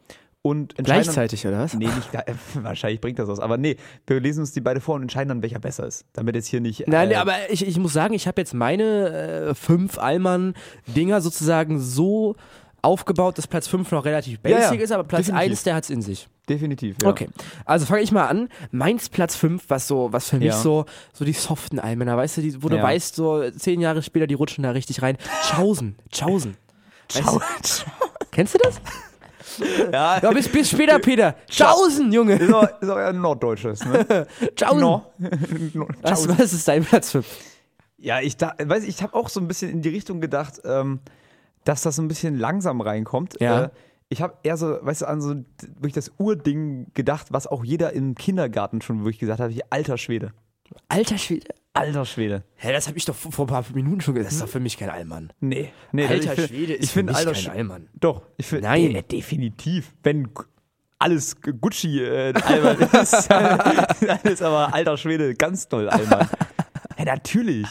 und entscheiden. Gleichzeitig, oder was? Nee, nicht, äh, wahrscheinlich bringt das was. Aber nee, wir lesen uns die beide vor und entscheiden dann, welcher besser ist. Damit jetzt hier nicht. Nein, äh, nee, aber ich, ich muss sagen, ich habe jetzt meine äh, fünf Allmann-Dinger sozusagen so aufgebaut, dass Platz 5 noch relativ Ja, basic ja, ist, aber Platz definitiv. 1, der hat's in sich. Definitiv. Ja. Okay, also fange ich mal an. Meins Platz 5, was so, was für mich Ja. so, so die soften Allmänner, weißt du, die, wo du Ja. weißt, so zehn Jahre später, die rutschen da richtig rein. Chausen, Chausen. Ciao. Kennst du das? Ja, Ja, bis, bis später, Peter. Chausen, Junge. ist auch, ist auch ein Norddeutsches, ne? Chausen. No. No. Was, was ist dein Platz 5? Ja, ich da, weiß, ich habe auch so ein bisschen in die Richtung gedacht, ähm, dass das so ein bisschen langsam reinkommt. Ja. Äh, ich habe eher so, weißt du, an so wirklich das Urding gedacht, was auch jeder im Kindergarten schon wirklich gesagt hat, hier, alter Schwede. Alter Schwede. Alter Schwede. Hä, das habe ich doch vor ein paar Minuten schon gesagt. Das ist doch für mich kein Allmann. Nee, nee Alter ich find- Schwede ist ich finde für mich alter kein Allmann. Doch, ich finde Nein. äh, definitiv. Wenn alles Gu- Gucci äh, Alman ist, dann ist aber alter Schwede ganz toll Alman. Ja, natürlich.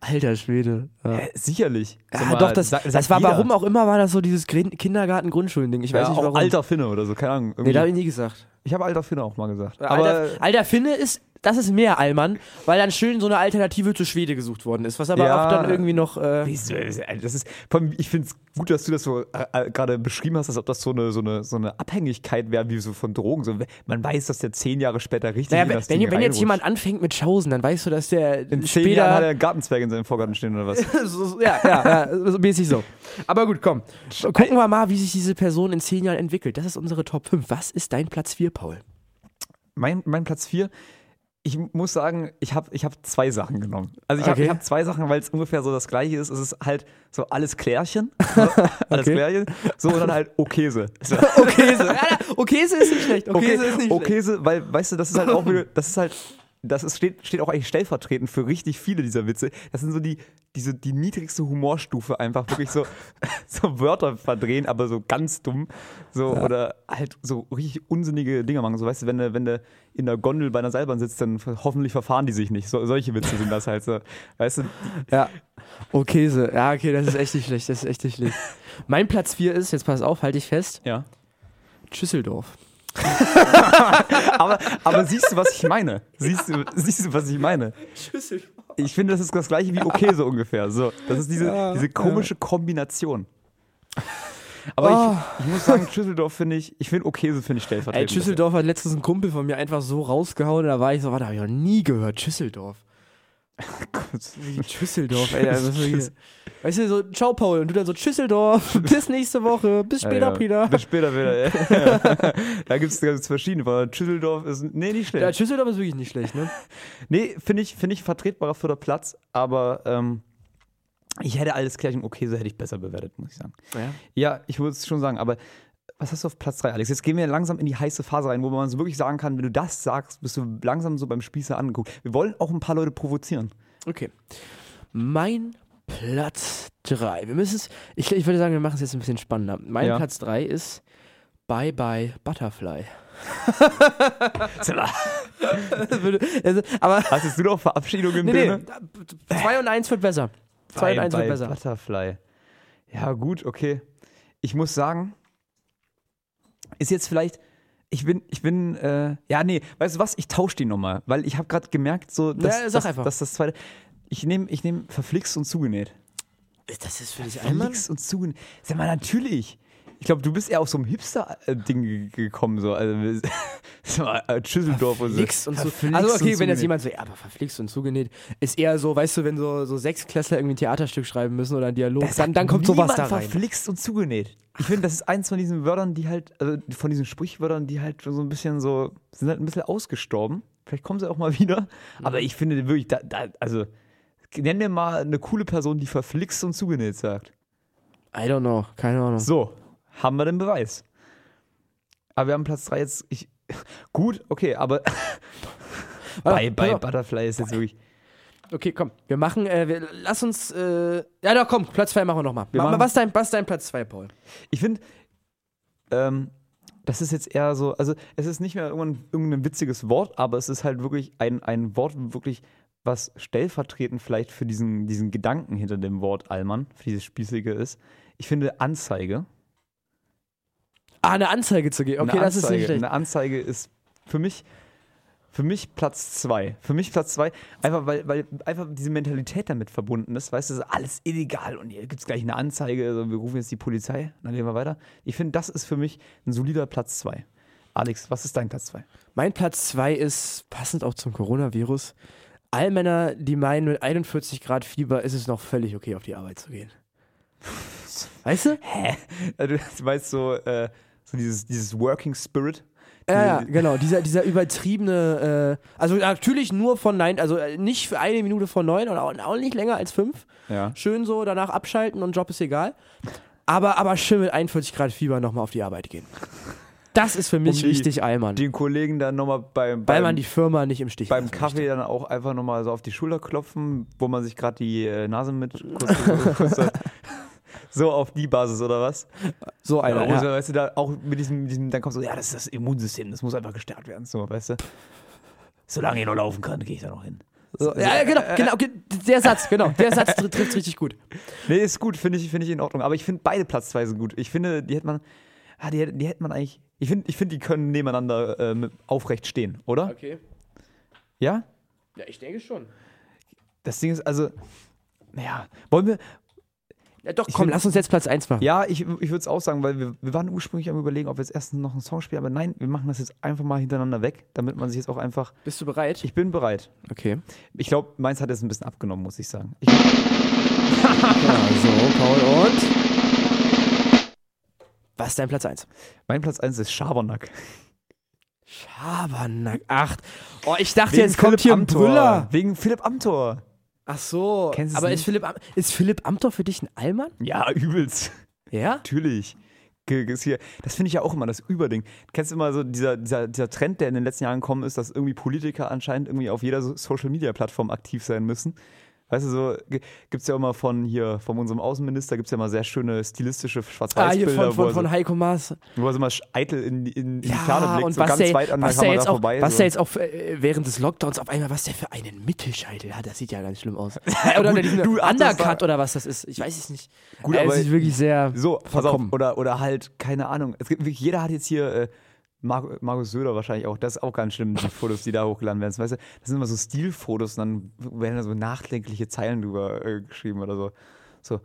Alter Schwede. Ja. Äh, sicherlich. Ja, mal, doch, das, sag- das war, jeder. warum auch immer war das so dieses Kindergarten-Grundschulen-Ding. Ich weiß ja, nicht warum. alter Finne oder so, keine Ahnung. nee, Irgendwie. da habe ich nie gesagt. Ich habe alter Finne auch mal gesagt. Aber Alter, alter Finne ist, das ist mehr Allmann, weil dann schön so eine Alternative zu Schwede gesucht worden ist, was aber Ja. auch dann irgendwie noch. Äh? Das ist, allem, ich finde es gut, dass du das so äh, äh, gerade beschrieben hast, als ob das so eine, so eine, so eine Abhängigkeit wäre, wie so von Drogen. So, man weiß, dass der zehn Jahre später richtig naja, wenn, wenn, wenn jetzt jemand anfängt mit Schausen, dann weißt du, dass der in zehn. Jahren hat er einen Gartenzwerg in seinem Vorgarten stehen oder was? so- ja, ja, ja, so mäßig so. Aber gut, komm. Gucken wir mal, wie sich diese Person in zehn Jahren entwickelt. Das ist unsere Top 5. Was ist dein Platz 4, Paul? mein, mein Platz 4, ich muss sagen, ich habe ich hab zwei Sachen genommen. Also ich habe Okay. ich hab zwei Sachen, weil es ungefähr so das gleiche ist. Es ist halt so alles Klärchen. Alles Okay. Klärchen. So, und dann halt Okese. So. Okese. ja, Okese ist nicht schlecht. Okese ist nicht schlecht. Okese, weil, weißt du, das ist halt auch wieder, das ist halt, das ist, steht, steht auch eigentlich stellvertretend für richtig viele dieser Witze. Das sind so die, diese, die niedrigste Humorstufe einfach, wirklich so, so Wörter verdrehen, aber so ganz dumm. So, oder halt so richtig unsinnige Dinge machen. So, weißt du, wenn du, wenn du in der Gondel bei einer Seilbahn sitzt, dann hoffentlich verfahren die sich nicht. So, solche Witze sind das halt so. Weißt du, Ja. Okese. Ja, okay, das ist echt nicht schlecht. Das ist echt nicht schlecht. Mein Platz 4 ist, jetzt pass auf, halte ich fest, ja. Schüsseldorf. Aber, aber siehst du, was ich meine? Siehst du, siehst du, was ich meine? Ich finde, das ist das gleiche wie okay so ungefähr. So, das ist diese, diese komische Kombination. Aber ich, ich muss sagen, Schüsseldorf finde ich, ich finde okay so finde ich Ey, stellvertretend. Schüsseldorf hat letztens ein Kumpel von mir einfach so rausgehauen, da war ich so, warte, hab ich noch nie gehört, Schüsseldorf. Wie Schüsseldorf, ey. Weißt du, so, ciao Paul, und du dann so, Schüsseldorf, bis nächste Woche, bis später, ja, ja. Peter. Bis später wieder. Ja. da gibt es verschiedene. Aber Schüsseldorf ist, nee, nicht schlecht. Ja, Schüsseldorf ist wirklich nicht schlecht, ne? Nee, finde ich, finde ich vertretbarer vierter Platz, aber ähm, ich hätte alles Klärchen okay, so hätte ich besser bewertet, muss ich sagen. Ja. Ja, ich würde es schon sagen, aber was hast du auf Platz 3, Alex? Jetzt gehen wir langsam in die heiße Phase rein, wo man so wirklich sagen kann, wenn du das sagst, bist du langsam so beim Spießer angeguckt. Wir wollen auch ein paar Leute provozieren. Okay. Mein Platz 3. Wir müssen es, ich, ich würde sagen, wir machen es jetzt ein bisschen spannender. Mein Ja. Platz 3 ist Bye Bye Butterfly. Also, aber Hattest du noch Verabschiedungen nee, nee, drin? 2 und 1 wird besser. 2 und 1 wird besser. Butterfly. Ja, gut, okay. Ich muss sagen, ist jetzt vielleicht. Ich bin, ich bin, äh, ja, nee, weißt du was? Ich tausche die nochmal, weil ich habe gerade gemerkt, so, dass, Ja, dass, dass das zweite. Ich nehme ich nehm verflixt und zugenäht. Das ist für dich einmal. Verflixt und zugenäht. Sag mal, natürlich. Ich glaube, du bist eher auf so einem Hipster-Ding ge- gekommen, so. Also, äh, Schüsseldorf und so. Verflixt und, Verflixt Also okay, wenn jetzt jemand so, ja, aber verflixt und zugenäht, ist eher so, weißt du, wenn so, so Sechsklässler irgendwie ein Theaterstück schreiben müssen oder ein Dialog, Das dann, dann kommt sowas da rein. verflixt und zugenäht. Ich finde, das ist eins von diesen Wörtern, die halt, also von diesen Sprichwörtern, die halt so ein bisschen so, sind halt ein bisschen ausgestorben. Vielleicht kommen sie auch mal wieder. Aber ich finde wirklich, da, da, also, nenn mir mal eine coole Person, die verflixt und zugenäht sagt. I don't know, keine Ahnung. So, haben wir den Beweis. Aber wir haben Platz 3 jetzt. Ich, gut, okay, aber bei, bei pass auf. Butterfly ist jetzt wirklich. Okay, komm, wir machen, äh, wir, lass uns, äh, ja doch, komm, Platz 2 machen wir nochmal. Wir Ma- machen- Was ist dein, was dein Platz 2, Paul? Ich finde, ähm, das ist jetzt eher so, also es ist nicht mehr irgendwann irgendein witziges Wort, aber es ist halt wirklich ein, ein Wort, wirklich, was stellvertretend vielleicht für diesen, diesen Gedanken hinter dem Wort Allmann, für dieses Spießige ist. Ich finde Anzeige. Ah, eine Anzeige zu geben. Okay, eine das ist Anzeige, nicht schlecht. Eine Anzeige ist für mich, für mich Platz zwei. Für mich Platz zwei, einfach weil, weil einfach diese Mentalität damit verbunden ist. Weißt du, das ist alles illegal und hier gibt es gleich eine Anzeige, also wir rufen jetzt die Polizei, dann gehen wir weiter. Ich finde, das ist für mich ein solider Platz zwei. Alex, was ist dein Platz zwei? Mein Platz 2 ist, passend auch zum Coronavirus, all Männer, die meinen, mit 41 Grad Fieber ist es noch völlig okay, auf die Arbeit zu gehen. Weißt du? Also, du weißt so, äh, so dieses, dieses Working Spirit. Ja, ja, genau. Dieser, dieser übertriebene, äh, also natürlich nur von neun, also nicht für eine Minute von neun und auch, nicht länger als fünf. Ja. Schön so danach abschalten und Job ist egal. Aber, aber schön mit 41 Grad Fieber nochmal auf die Arbeit gehen. Das ist für mich die- richtig Allmann. Den Kollegen dann nochmal beim, weil beim, man die Firma nicht im Stich beim Kaffee dann auch einfach nochmal so auf die Schulter klopfen, wo man sich gerade die äh, Nase mit kurz, kurz, so- so auf die Basis oder was? So Ja, einer. wo so, Ja. weißt du, da auch mit diesem, mit diesem, dann kommt so, ja, das ist das Immunsystem, das muss einfach gestärkt werden, so, weißt du? Solange ich noch laufen kann, gehe ich da noch hin. So, ja, ja, genau, genau, okay, der Satz, genau, der Satz tr- trifft richtig gut. Nee, ist gut, finde ich, finde ich in Ordnung. Aber ich finde beide Platz zwei sind gut. Ich finde, die hätte man, ah, die, hätte- die hätte man eigentlich, ich finde, ich finde, die können nebeneinander äh, aufrecht stehen, oder? Okay. Ja? Ja, ich denke schon. Das Ding ist also, naja, wollen wir, Ja, doch, Ich komm, find- lass uns jetzt Platz 1 machen. ja, ich, ich würde es auch sagen, weil wir, wir waren ursprünglich am überlegen, ob wir jetzt erst noch einen Song spielen, aber nein, wir machen das jetzt einfach mal hintereinander weg, damit man sich jetzt auch einfach, Bist du bereit? ich bin bereit. okay. Ich glaube, meins hat jetzt ein bisschen abgenommen, muss ich sagen. Ich, Ja, so, Paul und. Was ist dein Platz 1? mein Platz 1 ist Schabernack. Schabernack. Ach, oh, ich dachte, jetzt kommt Philipp hier ein. Brüller. Wegen Philipp Amthor. Ach so. Kennst Aber nicht? ist Philipp, Am ist Philipp Amthor für dich ein Allmann? Ja, übelst. Ja? Natürlich. Hier- Das finde ich ja auch immer das Überding. Kennst du immer so dieser, dieser, dieser Trend, der in den letzten Jahren gekommen ist, dass irgendwie Politiker anscheinend irgendwie auf jeder so- Social-Media-Plattform aktiv sein müssen? Weißt du, so gibt es ja immer von hier, von unserem Außenminister, gibt es ja immer sehr schöne stilistische Ah, hier Schwarz-Weiß-Bilder, von, von, er von Heiko Maas. wo er so mal eitel in, in, in die Ferne blickt, und so was ganz der, weit an der Kamera jetzt auch, vorbei. was so. der jetzt auch äh, während des Lockdowns auf einmal, was der für einen Mittelscheitel hat, das sieht ja ganz schlimm aus. Äh, oder, oder diesen du, Undercut oder was das ist, ich weiß es nicht. Gut, Äh, aber- es ist wirklich sehr So, pass verkommen. auf. Oder, oder halt, keine Ahnung. Es gibt, jeder hat jetzt hier, äh, Mar Markus Söder wahrscheinlich auch, das ist auch ganz schlimm, die Fotos, die da hochgeladen werden. Weißt du, das sind immer so Stilfotos und dann werden da so nachdenkliche Zeilen drüber äh, geschrieben oder so. So,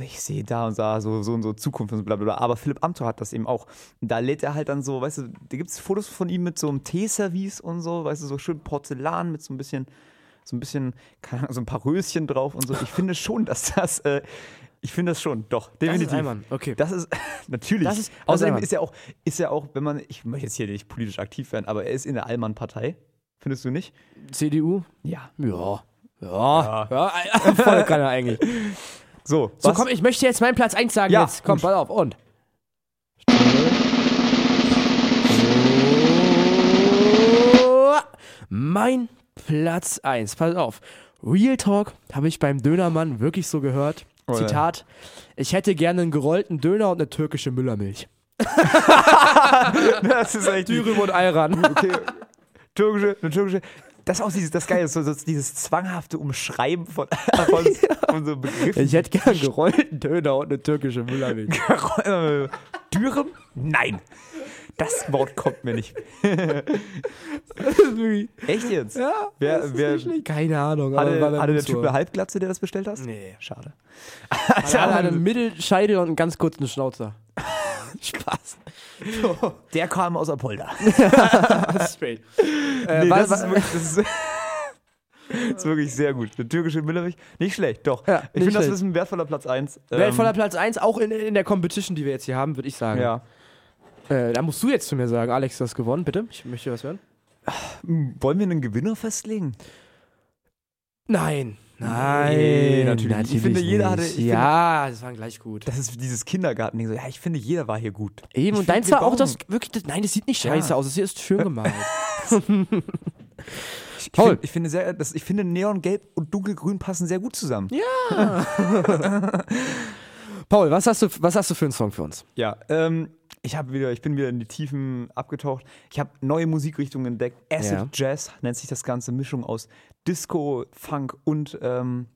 ich sehe da und da so, so und so Zukunft und so bla bla bla. Aber Philipp Amthor hat das eben auch. Da lädt er halt dann so, weißt du, da gibt es Fotos von ihm mit so einem Teeservice und so, weißt du, so schön Porzellan mit so ein bisschen, so ein bisschen, keine Ahnung, so ein paar Röschen drauf und so. Ich finde schon, dass das, äh, ich finde das schon, doch, definitiv. Allmann, okay. Das ist natürlich. Das ist- das ist Außerdem ist er auch, ist er auch, wenn man, ich möchte jetzt hier nicht politisch aktiv werden, aber er ist in der Allmann-Partei. Findest du nicht? CDU? Ja. Ja. Ja, ja, voll kann er eigentlich. So, So, was? komm, ich möchte jetzt meinen Platz 1 sagen. Ja, jetzt. Komm, pass auf. Und. Mein Platz 1. Pass auf. Real Talk habe ich beim Dönermann wirklich so gehört. Oh ja. Zitat. Ich hätte gerne einen gerollten Döner und eine türkische Müllermilch. das ist echt Dürüm und Ayran. okay. Türkische, eine türkische. Das ist auch dieses, das Geile, so, so dieses zwanghafte Umschreiben von, von, von so Begriffen. Ich hätte gerne einen gerollten Döner und eine türkische Müllermilch. Dürren? Nein. Das Wort kommt mir nicht. Echt jetzt? Ja, Wer, wer. Keine Ahnung. aber hatte, war hatte der Typ eine Halbglatze, der das bestellt hast? Nee. Schade. Also er hatte einen Mittelscheitel und einen ganz kurzen Schnauzer. Spaß. Der kam aus Apolda. Straight. Nee, Äh, wa- das, ist wirklich, das, ist, das ist wirklich sehr gut. Eine türkische Millermilch. Nicht schlecht, doch. Ja, ich finde, das ist ein wertvoller Platz 1. Wertvoller Platz 1, auch in, in der Competition, die wir jetzt hier haben, würde ich sagen. Ja. Äh, da musst du jetzt zu mir sagen, Alex, du hast gewonnen, bitte. Ich möchte was hören. Hm, Wollen wir einen Gewinner festlegen? Nein. Nein, Nee, natürlich. Ich finde, jeder hatte- finde- ja, das waren gleich gut. Das ist dieses Kindergarten-Ding. So, ja, ich finde, jeder war hier gut. Eben, Ich und deins war auch das wirklich. Das, nein, das sieht nicht scheiße Ja. aus. Das hier ist schön gemalt. Ich, Paul. find, ich, finde sehr, das, ich finde, Neongelb und Dunkelgrün passen sehr gut zusammen. Paul, was hast, du, was hast du für einen Song für uns? Ja, ähm, ich habe wieder, ich bin wieder in die Tiefen abgetaucht. Ich habe neue Musikrichtungen entdeckt. Acid Ja. Jazz nennt sich das Ganze, Mischung aus Disco, Funk und ähm,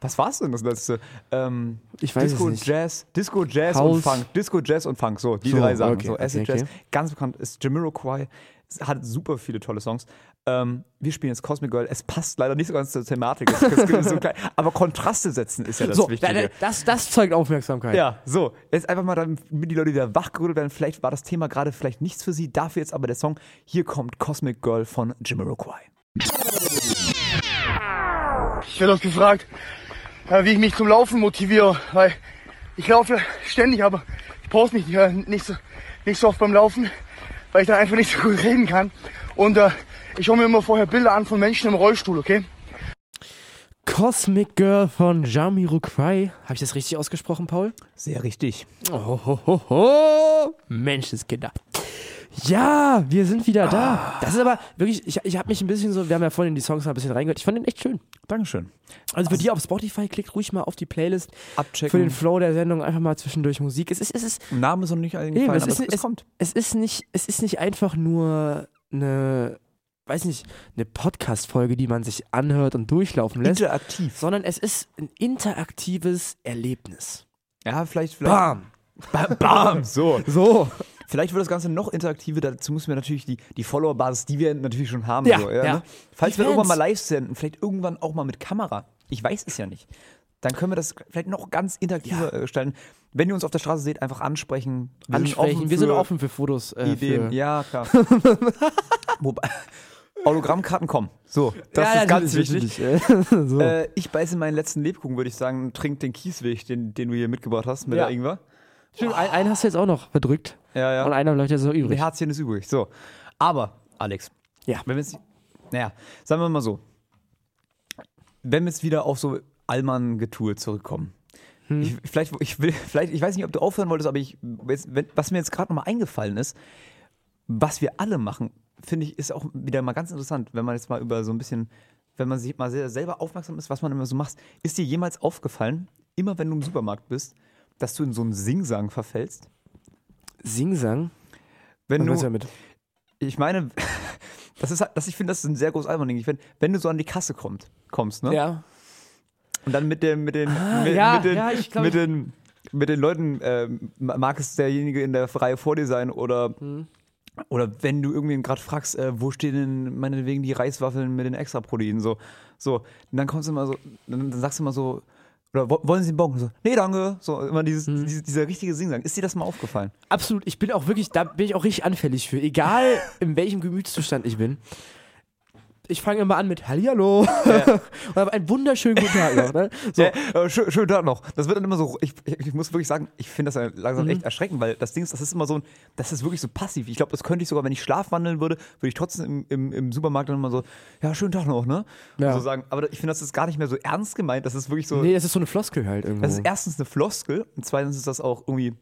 Was war's denn das letzte? Ähm, Ich weiß Disco, es nicht. Jazz, Disco, Jazz House. und Funk. Disco, Jazz und Funk, so, die So, drei Sachen. okay, so, Acid okay. Jazz, ganz bekannt ist Jamiroquai, Es hat super viele tolle Songs. Ähm, wir spielen jetzt Cosmic Girl. Es passt leider nicht so ganz zur Thematik. So klein, aber Kontraste setzen ist ja das so, Wichtige. das, das zeugt Aufmerksamkeit. Ja, so. Jetzt einfach mal, damit die Leute wieder wachgerüttelt werden. Vielleicht war das Thema gerade vielleicht nichts für sie. Dafür jetzt aber der Song. Hier kommt Cosmic Girl von Jamiroquai. Ich werde oft gefragt, äh, wie ich mich zum Laufen motiviere, weil ich laufe ständig, aber ich brauche nicht, äh, nicht, so, nicht so oft beim Laufen, weil ich dann einfach nicht so gut reden kann. Und äh, ich schaue mir immer vorher Bilder an von Menschen im Rollstuhl, okay? Cosmic Girl von Jamiroquai. Habe ich das richtig ausgesprochen, Paul? Sehr richtig. Oh, ho, ho, ho. Menschenskinder. Ja, wir sind wieder da. Das ist aber wirklich, ich, ich habe mich ein bisschen so, wir haben ja vorhin in die Songs mal ein bisschen reingehört. Ich fand den echt schön. Dankeschön. Also für die auf Spotify, klickt ruhig mal auf die Playlist. Abchecken. Für den Flow der Sendung einfach mal zwischendurch Musik. Es ist, es ist, Name ist noch nicht Eben, eingefallen, es, aber ist, es, es es, kommt. es ist nicht, es ist nicht einfach nur eine, weiß nicht, eine Podcast-Folge, die man sich anhört und durchlaufen lässt, Interaktiv. sondern es ist ein interaktives Erlebnis. Ja, vielleicht, vielleicht. Bam! Bam! Bam! So. So. Vielleicht wird das Ganze noch interaktiver, dazu müssen wir natürlich die, die Follower-Basis, die wir natürlich schon haben. Ja, so, ja. Ne? Falls Die wir irgendwann Fans. mal live senden, vielleicht irgendwann auch mal mit Kamera. Ich weiß es ja nicht. Dann können wir das vielleicht noch ganz interaktiver äh, gestalten. Wenn ihr uns auf der Straße seht, einfach ansprechen. Wir Ansprechen. Sind offen wir sind für offen für Fotos. Äh, Ideen. Für Ja, klar. Wobei, Autogrammkarten kommen. So, das Ja, ja, ist ganz wichtig. natürlich. so. Äh, ich beiße meinen letzten Lebkuchen, würde ich sagen, trink den Kiesweg, den, den du hier mitgebracht hast mit Ja. der Ingwer. Stimmt, ein, einen hast du jetzt auch noch verdrückt. Ja, ja. Und einer bleibt jetzt noch übrig. Herzchen ist übrig. So. Aber, Alex. Ja. Wenn wir jetzt, naja, sagen wir mal so. Wenn wir jetzt wieder auf so Allmann-Getue zurückkommen. Hm. Ich, vielleicht, ich will, vielleicht, ich weiß nicht, ob du aufhören wolltest, aber ich, was mir jetzt gerade nochmal eingefallen ist, was wir alle machen, finde ich, ist auch wieder mal ganz interessant, wenn man jetzt mal über so ein bisschen, wenn man sich mal sehr, selber aufmerksam ist, was man immer so macht. Ist dir jemals aufgefallen, immer wenn du im Supermarkt bist, dass du in so einen Singsang verfällst? Singsang? Wenn Was du, damit? ich meine, das ist, das, ich finde, das ist ein sehr großes. Ich find, wenn du so an die Kasse kommt, kommst, ne? Ja. Und dann mit dem, mit den, mit, Ah, ja, mit den, ja, ich glaub, mit den, mit den Leuten, äh, mag es derjenige in der Reihe vor dir sein oder, Hm. oder wenn du irgendwen gerade fragst, äh, wo stehen denn meinetwegen die Reiswaffeln mit den Extraproteinen, so, so, und dann kommst du immer so, dann, dann sagst du immer so, oder "Wo- wollen Sie einen Bon? So, nee, danke. So, immer dieses, Hm. dieses, dieser richtige Singsang. Ist dir das mal aufgefallen? Absolut. Ich bin auch wirklich, da bin ich auch richtig anfällig für. Egal, in welchem Gemütszustand ich bin. Ich fange immer an mit Hallihallo. und habe einen wunderschönen guten Tag noch. Ne? So. Ja, äh, schön, schönen Tag noch. Das wird dann immer so, ich, ich, ich muss wirklich sagen, ich finde das ja langsam Mhm. echt erschreckend, weil das Ding ist, das ist immer so ein, das ist wirklich so passiv. Ich glaube, das könnte ich sogar, wenn ich schlafwandeln würde, würde ich trotzdem im, im, im Supermarkt dann immer so, ja, schönen Tag noch, ne? Ja. So sagen. Aber ich finde, das ist gar nicht mehr so ernst gemeint. Das ist wirklich so, Nee, das ist so eine Floskel halt irgendwo. das ist erstens eine Floskel und zweitens ist das auch irgendwie,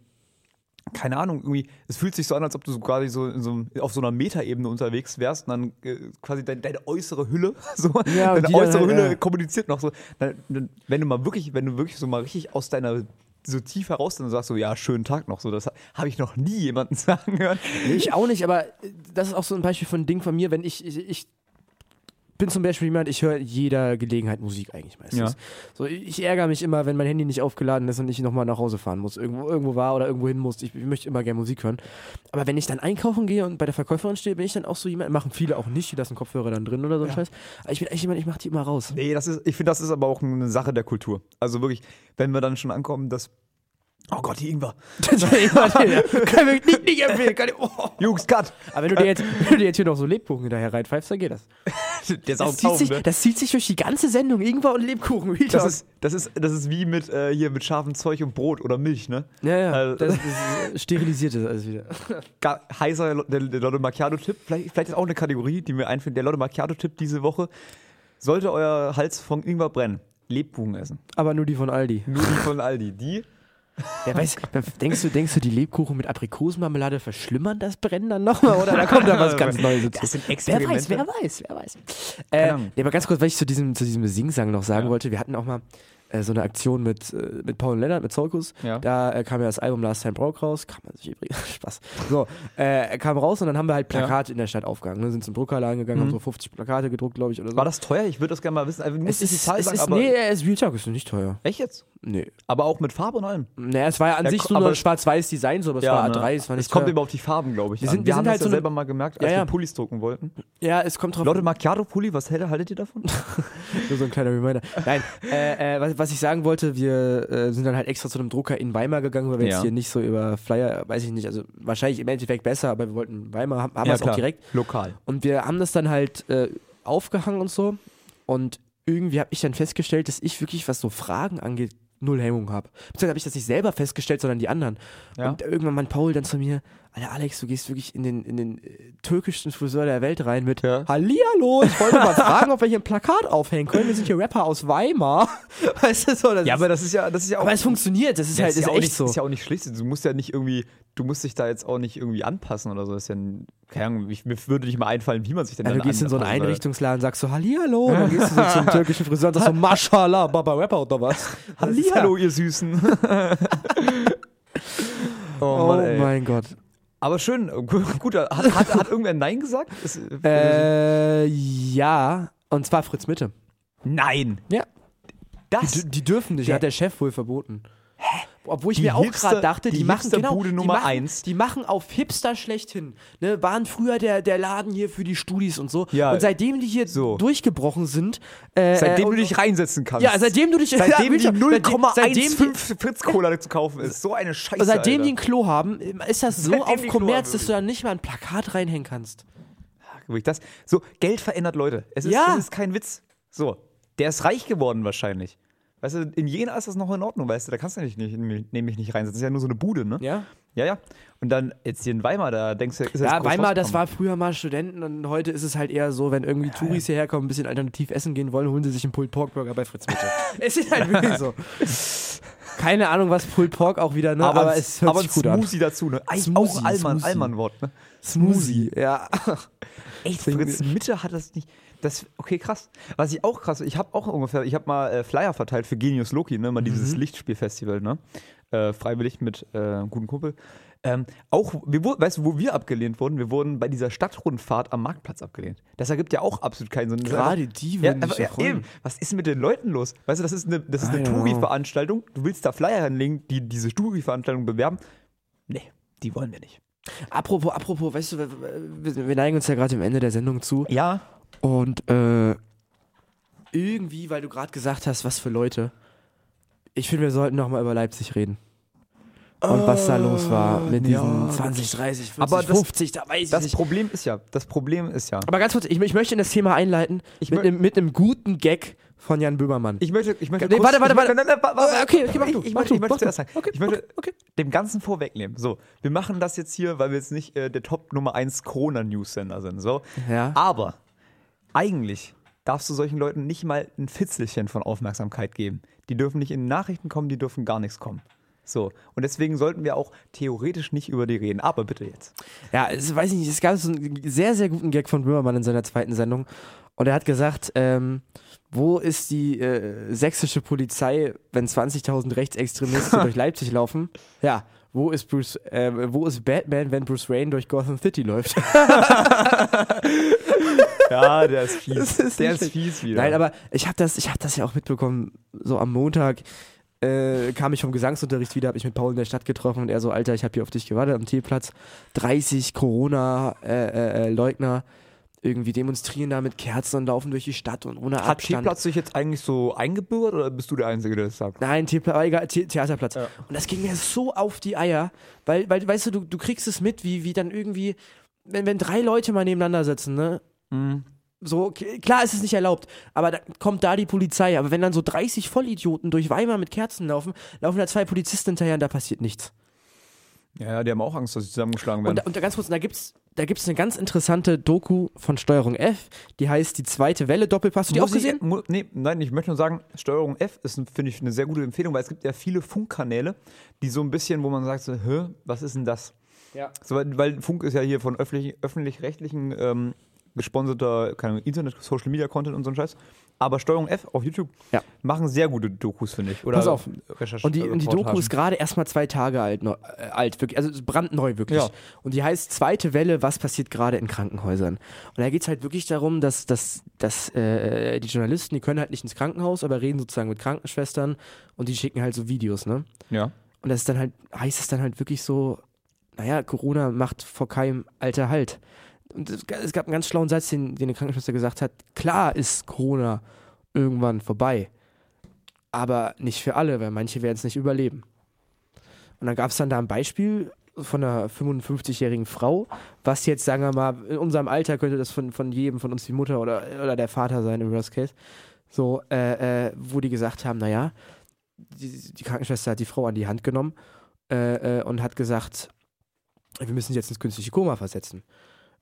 keine Ahnung, irgendwie, es fühlt sich so an, als ob du so quasi so, so auf so einer Metaebene unterwegs wärst und dann äh, quasi deine, deine äußere Hülle, so, Ja, deine die dann äußere halt, Hülle ja. kommuniziert noch so. Dann, dann, wenn du mal wirklich, wenn du wirklich so mal richtig aus deiner so tief heraus dann sagst so, ja, schönen Tag noch, so, das habe ich noch nie jemanden sagen hören. Nee, ich auch nicht, aber äh, das ist auch so ein Beispiel von ein Ding von mir, wenn ich, ich, ich bin zum Beispiel jemand, ich höre jeder Gelegenheit Musik eigentlich meistens. Ja. So, ich ärgere mich immer, wenn mein Handy nicht aufgeladen ist und ich nochmal nach Hause fahren muss, irgendwo, irgendwo war oder irgendwo hin muss. Ich, ich möchte immer gerne Musik hören. Aber wenn ich dann einkaufen gehe und bei der Verkäuferin stehe, bin ich dann auch so jemand, machen viele auch nicht, die lassen Kopfhörer dann drin oder so ein Scheiß. Aber ich bin echt jemand, ich mache die immer raus. Nee, das ist, ich finde, das ist aber auch eine Sache der Kultur. Also wirklich, wenn wir dann schon ankommen, dass, oh Gott, die Ingwer. kann ich nicht, nicht empfehlen. Kann ich, oh. Jungs, cut! Aber wenn du, dir jetzt, wenn du dir jetzt hier noch so Lebkuchen hinterher reinpfeifst, dann geht das. Der Das zieht, sich, das zieht sich durch die ganze Sendung. Ingwer und Lebkuchen. Real Das ist, das ist, das ist wie mit äh, hier mit scharfem Zeug und Brot oder Milch, ne? Ja, ja. Also- das, das sterilisiert ist alles wieder. Heißer der, der Lotte Macchiato-Tipp. Vielleicht, vielleicht ist auch eine Kategorie, die mir einfällt. Der Lotte Macchiato-Tipp diese Woche. Sollte euer Hals von Ingwer brennen, Lebkuchen essen. Aber nur die von Aldi. Nur die von Aldi. Die? Wer weiß, denkst du, denkst du, die Lebkuchen mit Aprikosenmarmelade verschlimmern das Brennen dann nochmal? Oder da kommt da was ganz Neues dazu? Das sind Wer Experimente. weiß, wer weiß, wer weiß. Äh, nee, aber ganz kurz, weil ich zu diesem, zu diesem Singsang noch sagen wollte, wir hatten auch mal, äh, so eine Aktion mit, äh, mit Paul Lennart, mit Zolkus. Ja. Da äh, kam ja das Album Last Time Broke raus. Kann man sich übrigens, Spaß. So, äh, kam raus und dann haben wir halt Plakate in der Stadt aufgehangen. Ne? Sind zum Druckerladen gegangen, haben so 50 Plakate gedruckt, glaube ich, oder so. Mhm. War das teuer? Ich würde das gerne mal wissen. Also, es die ist, Zahl es sagen, ist, aber nee, es ist Real Talk, ist nicht teuer. echt jetzt? Nee. Aber auch mit Farbe und allem. Naja, es war ja an Ja, sich so ein schwarz-weiß Design, so, aber es war ne? A3, es war nicht Es kommt teuer. immer auf die Farben, glaube ich. Wir sind- wir wir haben halt das ja so selber mal gemerkt, als Ja, ja. wir Pullis drucken wollten. Ja, es kommt drauf Lotte Macchiato-Pulli, was haltet ihr davon? Nur so ein kleiner Reminder. Nein, äh, äh, was, was ich sagen wollte, wir äh, sind dann halt extra zu einem Drucker in Weimar gegangen, weil wir Ja. jetzt hier nicht so über Flyer, weiß ich nicht, also wahrscheinlich im Endeffekt besser, aber wir wollten Weimar, haben, haben wir es auch direkt. Lokal. Und wir haben das dann halt äh, aufgehangen und so. Und irgendwie habe ich dann festgestellt, dass ich wirklich, was so Fragen angeht, null Hemmung habe. Beziehungsweise habe ich das nicht selber festgestellt, sondern die anderen. Ja. Und irgendwann meint Paul dann zu mir, Alter Alex, du gehst wirklich in den, in den äh, türkischsten Friseur der Welt rein mit Ja. Hallihallo, ich wollte mal fragen, ob wir hier ein Plakat aufhängen können. Wir sind hier Rapper aus Weimar. Weißt du so? Das Ja, ist, aber das ist ja, das ist ja auch. aber es funktioniert, das ist Ja, halt ist ja auch echt nicht, so. Ist ja auch nicht schlecht. Du musst ja nicht irgendwie, du musst dich da jetzt auch nicht irgendwie anpassen oder so. Das ist ja, ein- keine Ahnung, ich, mir würde nicht mal einfallen, wie man sich denn Ja, dann du gehst in so einen. Einrichtungsladen, sagst so Hallihallo, und dann gehst du so zum türkischen Friseur und sagst so Mashallah, Baba Rapper oder was? Ist ja- Hallihallo, ihr Süßen. oh, Oh Mann, ey. mein Gott. Aber schön, gu- gut, hat, hat, hat irgendwer Nein gesagt? Ist, Äh, ja, und zwar Fritz Mitte. Nein. Ja. Das? Die, die dürfen nicht, Der- hat der Chef wohl verboten. Obwohl ich Die mir auch gerade dachte, die, die machen genau, die Nummer machen, eins. Die machen auf Hipster schlechthin. Ne, waren früher der, der Laden hier für die Studis und so. Ja. und seitdem die hier So. durchgebrochen sind, äh, Seitdem äh, du dich reinsetzen kannst. ja, seitdem du dich ja, Seitdem die seitdem, seitdem, 0,15 Fritz Cola zu kaufen ist. So eine Scheiße. seitdem die Alter. ein Klo haben, ist das so Seitdem auf die Kommerz, dass du da nicht mal ein Plakat reinhängen kannst. Das, so, Geld verändert Leute. Es ist, Ja. es ist kein Witz. So, der ist reich geworden wahrscheinlich. Weißt du, in Jena ist das noch in Ordnung, weißt du, da kannst du nicht, nicht, nämlich nicht reinsetzen. Das ist ja nur so eine Bude, ne? Ja. Ja, ja. Und dann jetzt hier in Weimar, da denkst du, ist Ja, das groß Weimar, das war früher mal Studenten und heute ist es halt eher so, wenn irgendwie Touris hierher kommen, ein bisschen alternativ essen gehen wollen, holen sie sich einen Pulled Pork Burger bei Fritz Mitte. es ist halt wirklich so. Keine Ahnung, was Pulled Pork auch wieder, ne? Aber, aber, es hört aber sich gut an. Smoothie dazu, ne? Smoothie, auch Allmann. Allmann-Wort, ne? Smoothie, ja. Echt, Fritz Mitte hat das nicht. Das, okay, krass. Was ich auch krass, ich habe auch ungefähr, ich habe mal äh, Flyer verteilt für Genius Loki, ne? Mal dieses Mhm. Lichtspielfestival, ne? Äh, freiwillig mit äh, einem guten Kumpel. Ähm, auch, wir, weißt du, wo wir abgelehnt wurden? Wir wurden bei dieser Stadtrundfahrt am Marktplatz abgelehnt. Das ergibt ja auch absolut keinen Sinn. Gerade die ja, würden ja ja, freuen. eben. Was ist mit den Leuten los? Weißt du, das ist eine, das ist eine know. Touri-Veranstaltung. Du willst da Flyer hinlegen, die diese Touri-Veranstaltung bewerben. Nee, die wollen wir nicht. Apropos, apropos, weißt du, wir, wir wir neigen uns ja gerade dem Ende der Sendung zu. Ja, Und äh, irgendwie, weil du gerade gesagt hast, was für Leute, ich finde, wir sollten noch mal über Leipzig reden. Und was da los war mit diesen 20, 30, 40, Aber das- 50, da weiß ich das nicht. Problem ist ja, das Problem ist ja. Aber ganz kurz, ich, ich möchte in das Thema einleiten Ich mit einem mit einem guten Gag von Jan Böhmermann. Ich möchte, ich möchte Nee, warte, warte, ich warte. möchte- nein, nein, warte, okay, okay, mach ich, du, ich, mach möchte, du, ich möchte zuerst sagen, Okay, ich möchte okay, okay. dem Ganzen vorwegnehmen. So, wir machen das jetzt hier, weil wir jetzt nicht äh, der Top Nummer 1 Corona-News-Sender sind. So. Ja. Aber eigentlich darfst du solchen Leuten nicht mal ein Fitzelchen von Aufmerksamkeit geben. Die dürfen nicht in Nachrichten kommen, die dürfen gar nichts kommen. So, und deswegen sollten wir auch theoretisch nicht über die reden. Aber bitte jetzt. Ja, es weiß ich nicht, es gab so einen sehr, sehr guten Gag von Böhmermann in seiner zweiten Sendung. Und er hat gesagt, ähm, wo ist die äh, sächsische Polizei, wenn 20.000 Rechtsextremisten durch Leipzig laufen? Ja, wo ist Bruce, äh, wo ist Batman, wenn Bruce Wayne durch Gotham City läuft? Ja, der ist fies. Ist der ist fies wieder. Nein, aber ich habe das, ich hab das ja auch mitbekommen, so am Montag äh, kam ich vom Gesangsunterricht wieder, habe ich mit Paul in der Stadt getroffen und er so, Alter, ich habe hier auf dich gewartet am Teeplatz. 30 Corona-Leugner irgendwie demonstrieren da mit Kerzen und laufen durch die Stadt und ohne Hat Abstand. T-Platz sich jetzt eigentlich so eingebürgert oder bist du der Einzige, der das sagt? Nein, Teepla egal, The Theaterplatz. Und das ging mir so auf die Eier, weil, weil weißt du, du, du kriegst es mit, wie, wie dann irgendwie, wenn, wenn drei Leute mal nebeneinander sitzen, ne? So, k- klar ist es nicht erlaubt, aber da kommt da die Polizei. Aber wenn dann so 30 Vollidioten durch Weimar mit Kerzen laufen, laufen da zwei Polizisten hinterher und da passiert nichts. Ja, die haben auch Angst, dass sie zusammengeschlagen werden. Und, und ganz kurz, da gibt's, da gibt's eine ganz interessante Doku von Steuerung F, die heißt Die zweite Welle Doppelpass. Hast du die auch Muss ich- gesehen? mu- nee, nein, ich möchte nur sagen, Steuerung F ist, finde ich, eine sehr gute Empfehlung, weil es gibt ja viele Funkkanäle, die so ein bisschen, wo man sagt, so, Hä, was ist denn das? Ja. So, weil, Funk ist ja hier von öffentlich- öffentlich-rechtlichen ähm, gesponserter keine Internet, Social Media Content und so ein Scheiß. Aber Steuerung F auf YouTube Ja. machen sehr gute Dokus, finde ich. Oder Pass auf. Recherche- Und die, und die. Doku ist gerade erst mal zwei Tage alt, neu- äh, alt wirklich, also brandneu wirklich. Ja. Und die heißt Zweite Welle, was passiert gerade in Krankenhäusern? Und da geht es halt wirklich darum, dass, dass, dass äh, die Journalisten, die können halt nicht ins Krankenhaus, aber reden sozusagen mit Krankenschwestern und die schicken halt so Videos, ne? Ja. Und das ist dann halt, heißt es dann halt wirklich so, naja, Corona macht vor keinem Alter Halt. Und es, ga- es gab einen ganz schlauen Satz, den, den eine Krankenschwester gesagt hat, klar ist Corona irgendwann vorbei, aber nicht für alle, weil manche werden es nicht überleben. Und dann gab es dann da ein Beispiel von einer 55-jährigen Frau, was jetzt, sagen wir mal, in unserem Alter könnte das von, von jedem von uns die Mutter oder, oder der Vater sein im Worst Case, so, äh, äh, wo die gesagt haben, naja, die, die Krankenschwester hat die Frau an die Hand genommen äh, äh, und hat gesagt, wir müssen sie jetzt ins künstliche Koma versetzen.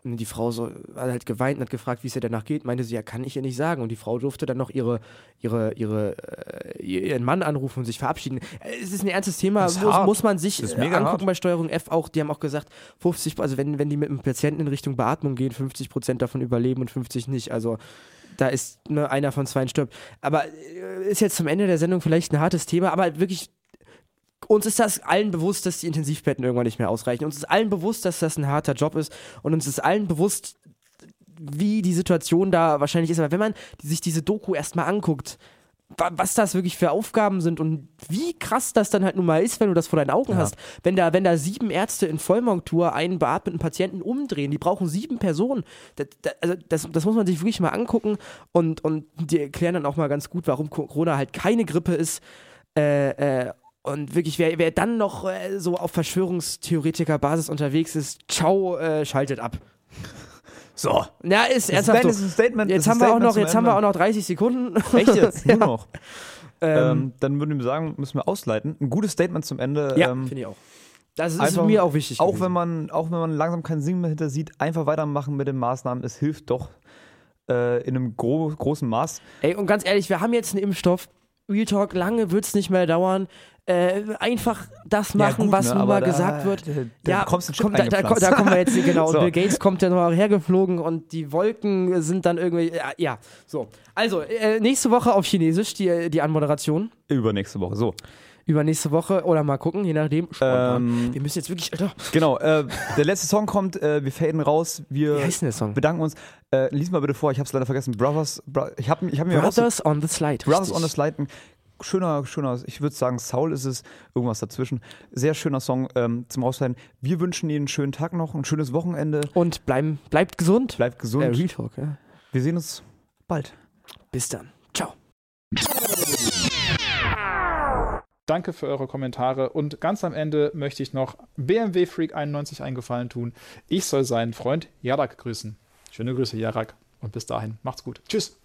Die Frau so, hat halt geweint und hat gefragt, wie es ihr danach geht. Meinte sie, ja, kann ich ihr nicht sagen. Und die Frau durfte dann noch ihre, ihre, ihre, äh, ihren Mann anrufen und sich verabschieden. Äh, Es ist ein ernstes Thema, muss, muss man sich äh, mega angucken hart. bei Steuerung F auch. Die haben auch gesagt, 50, also wenn, wenn die mit einem Patienten in Richtung Beatmung gehen, 50 Prozent davon überleben und 50 nicht. Also da ist nur einer von zwei stirbt. Aber äh, ist jetzt zum Ende der Sendung vielleicht ein hartes Thema, aber wirklich uns ist das allen bewusst, dass die Intensivbetten irgendwann nicht mehr ausreichen. Uns ist allen bewusst, dass das ein harter Job ist. Und uns ist allen bewusst, wie die Situation da wahrscheinlich ist. Aber wenn man sich diese Doku erstmal anguckt, wa- was das wirklich für Aufgaben sind und wie krass das dann halt nun mal ist, wenn du das vor deinen Augen hast. Wenn da, wenn da sieben Ärzte in Vollmontur einen beatmeten Patienten umdrehen, die brauchen sieben Personen. Das, das, also das, das muss man sich wirklich mal angucken und, und die erklären dann auch mal ganz gut, warum Corona halt keine Grippe ist. Äh, äh, und wirklich, wer, wer dann noch äh, so auf Verschwörungstheoretiker-Basis unterwegs ist, ciao, äh, schaltet ab. So. Ja, ist ernsthaft ein, so. das ist ein Statement. Jetzt haben ein wir auch Statement noch, jetzt haben wir auch noch 30 Sekunden. Echt jetzt? Nur Ja. noch. Ähm, Ähm, dann würden wir sagen, müssen wir ausleiten. Ein gutes Statement zum Ende. ja, ähm, finde ich auch. Das ist einfach- mir auch wichtig. auch gewesen. wenn man, auch wenn man langsam keinen Sinn mehr hinter sieht, einfach weitermachen mit den Maßnahmen. Es hilft doch äh, in einem gro großen Maß. Ey, und ganz ehrlich, wir haben jetzt einen Impfstoff. Real Talk, lange wird es nicht mehr dauern. Äh, einfach das machen, gut, was ne, nun mal da- gesagt wird. da- da ja, Chip kommt, da, da, da kommen wir jetzt, genau. So. Bill Gates kommt ja noch hergeflogen und die Wolken sind dann irgendwie, ja, ja. so. Also, äh, nächste Woche auf Chinesisch die, die Anmoderation. Übernächste Woche. So. Übernächste Woche oder mal gucken, je nachdem. Ähm, wir müssen jetzt wirklich, Alter, Genau, äh, der letzte Song kommt, äh, wir faden raus, wir wie heißt denn der Song? bedanken uns. Äh, lies mal bitte vor, ich habe es leider vergessen. Brothers, Bro ich habe ich hab mir Brothers on the Slide. Brothers richtig. on the Slide, schöner, schöner, ich würde sagen, Soul ist es, irgendwas dazwischen. Sehr schöner Song ähm, zum Rausleiten. Wir wünschen Ihnen einen schönen Tag noch, ein schönes Wochenende. Und bleiben, bleibt gesund. Bleibt gesund. Äh, Real Talk, ja. wir sehen uns bald. Bis dann. Ciao. Danke für eure Kommentare und ganz am Ende möchte ich noch BMW Freak 91 eingefallen tun. Ich soll seinen Freund Jarak grüßen. Schöne Grüße, Jarak. Und bis dahin, macht's gut. Tschüss.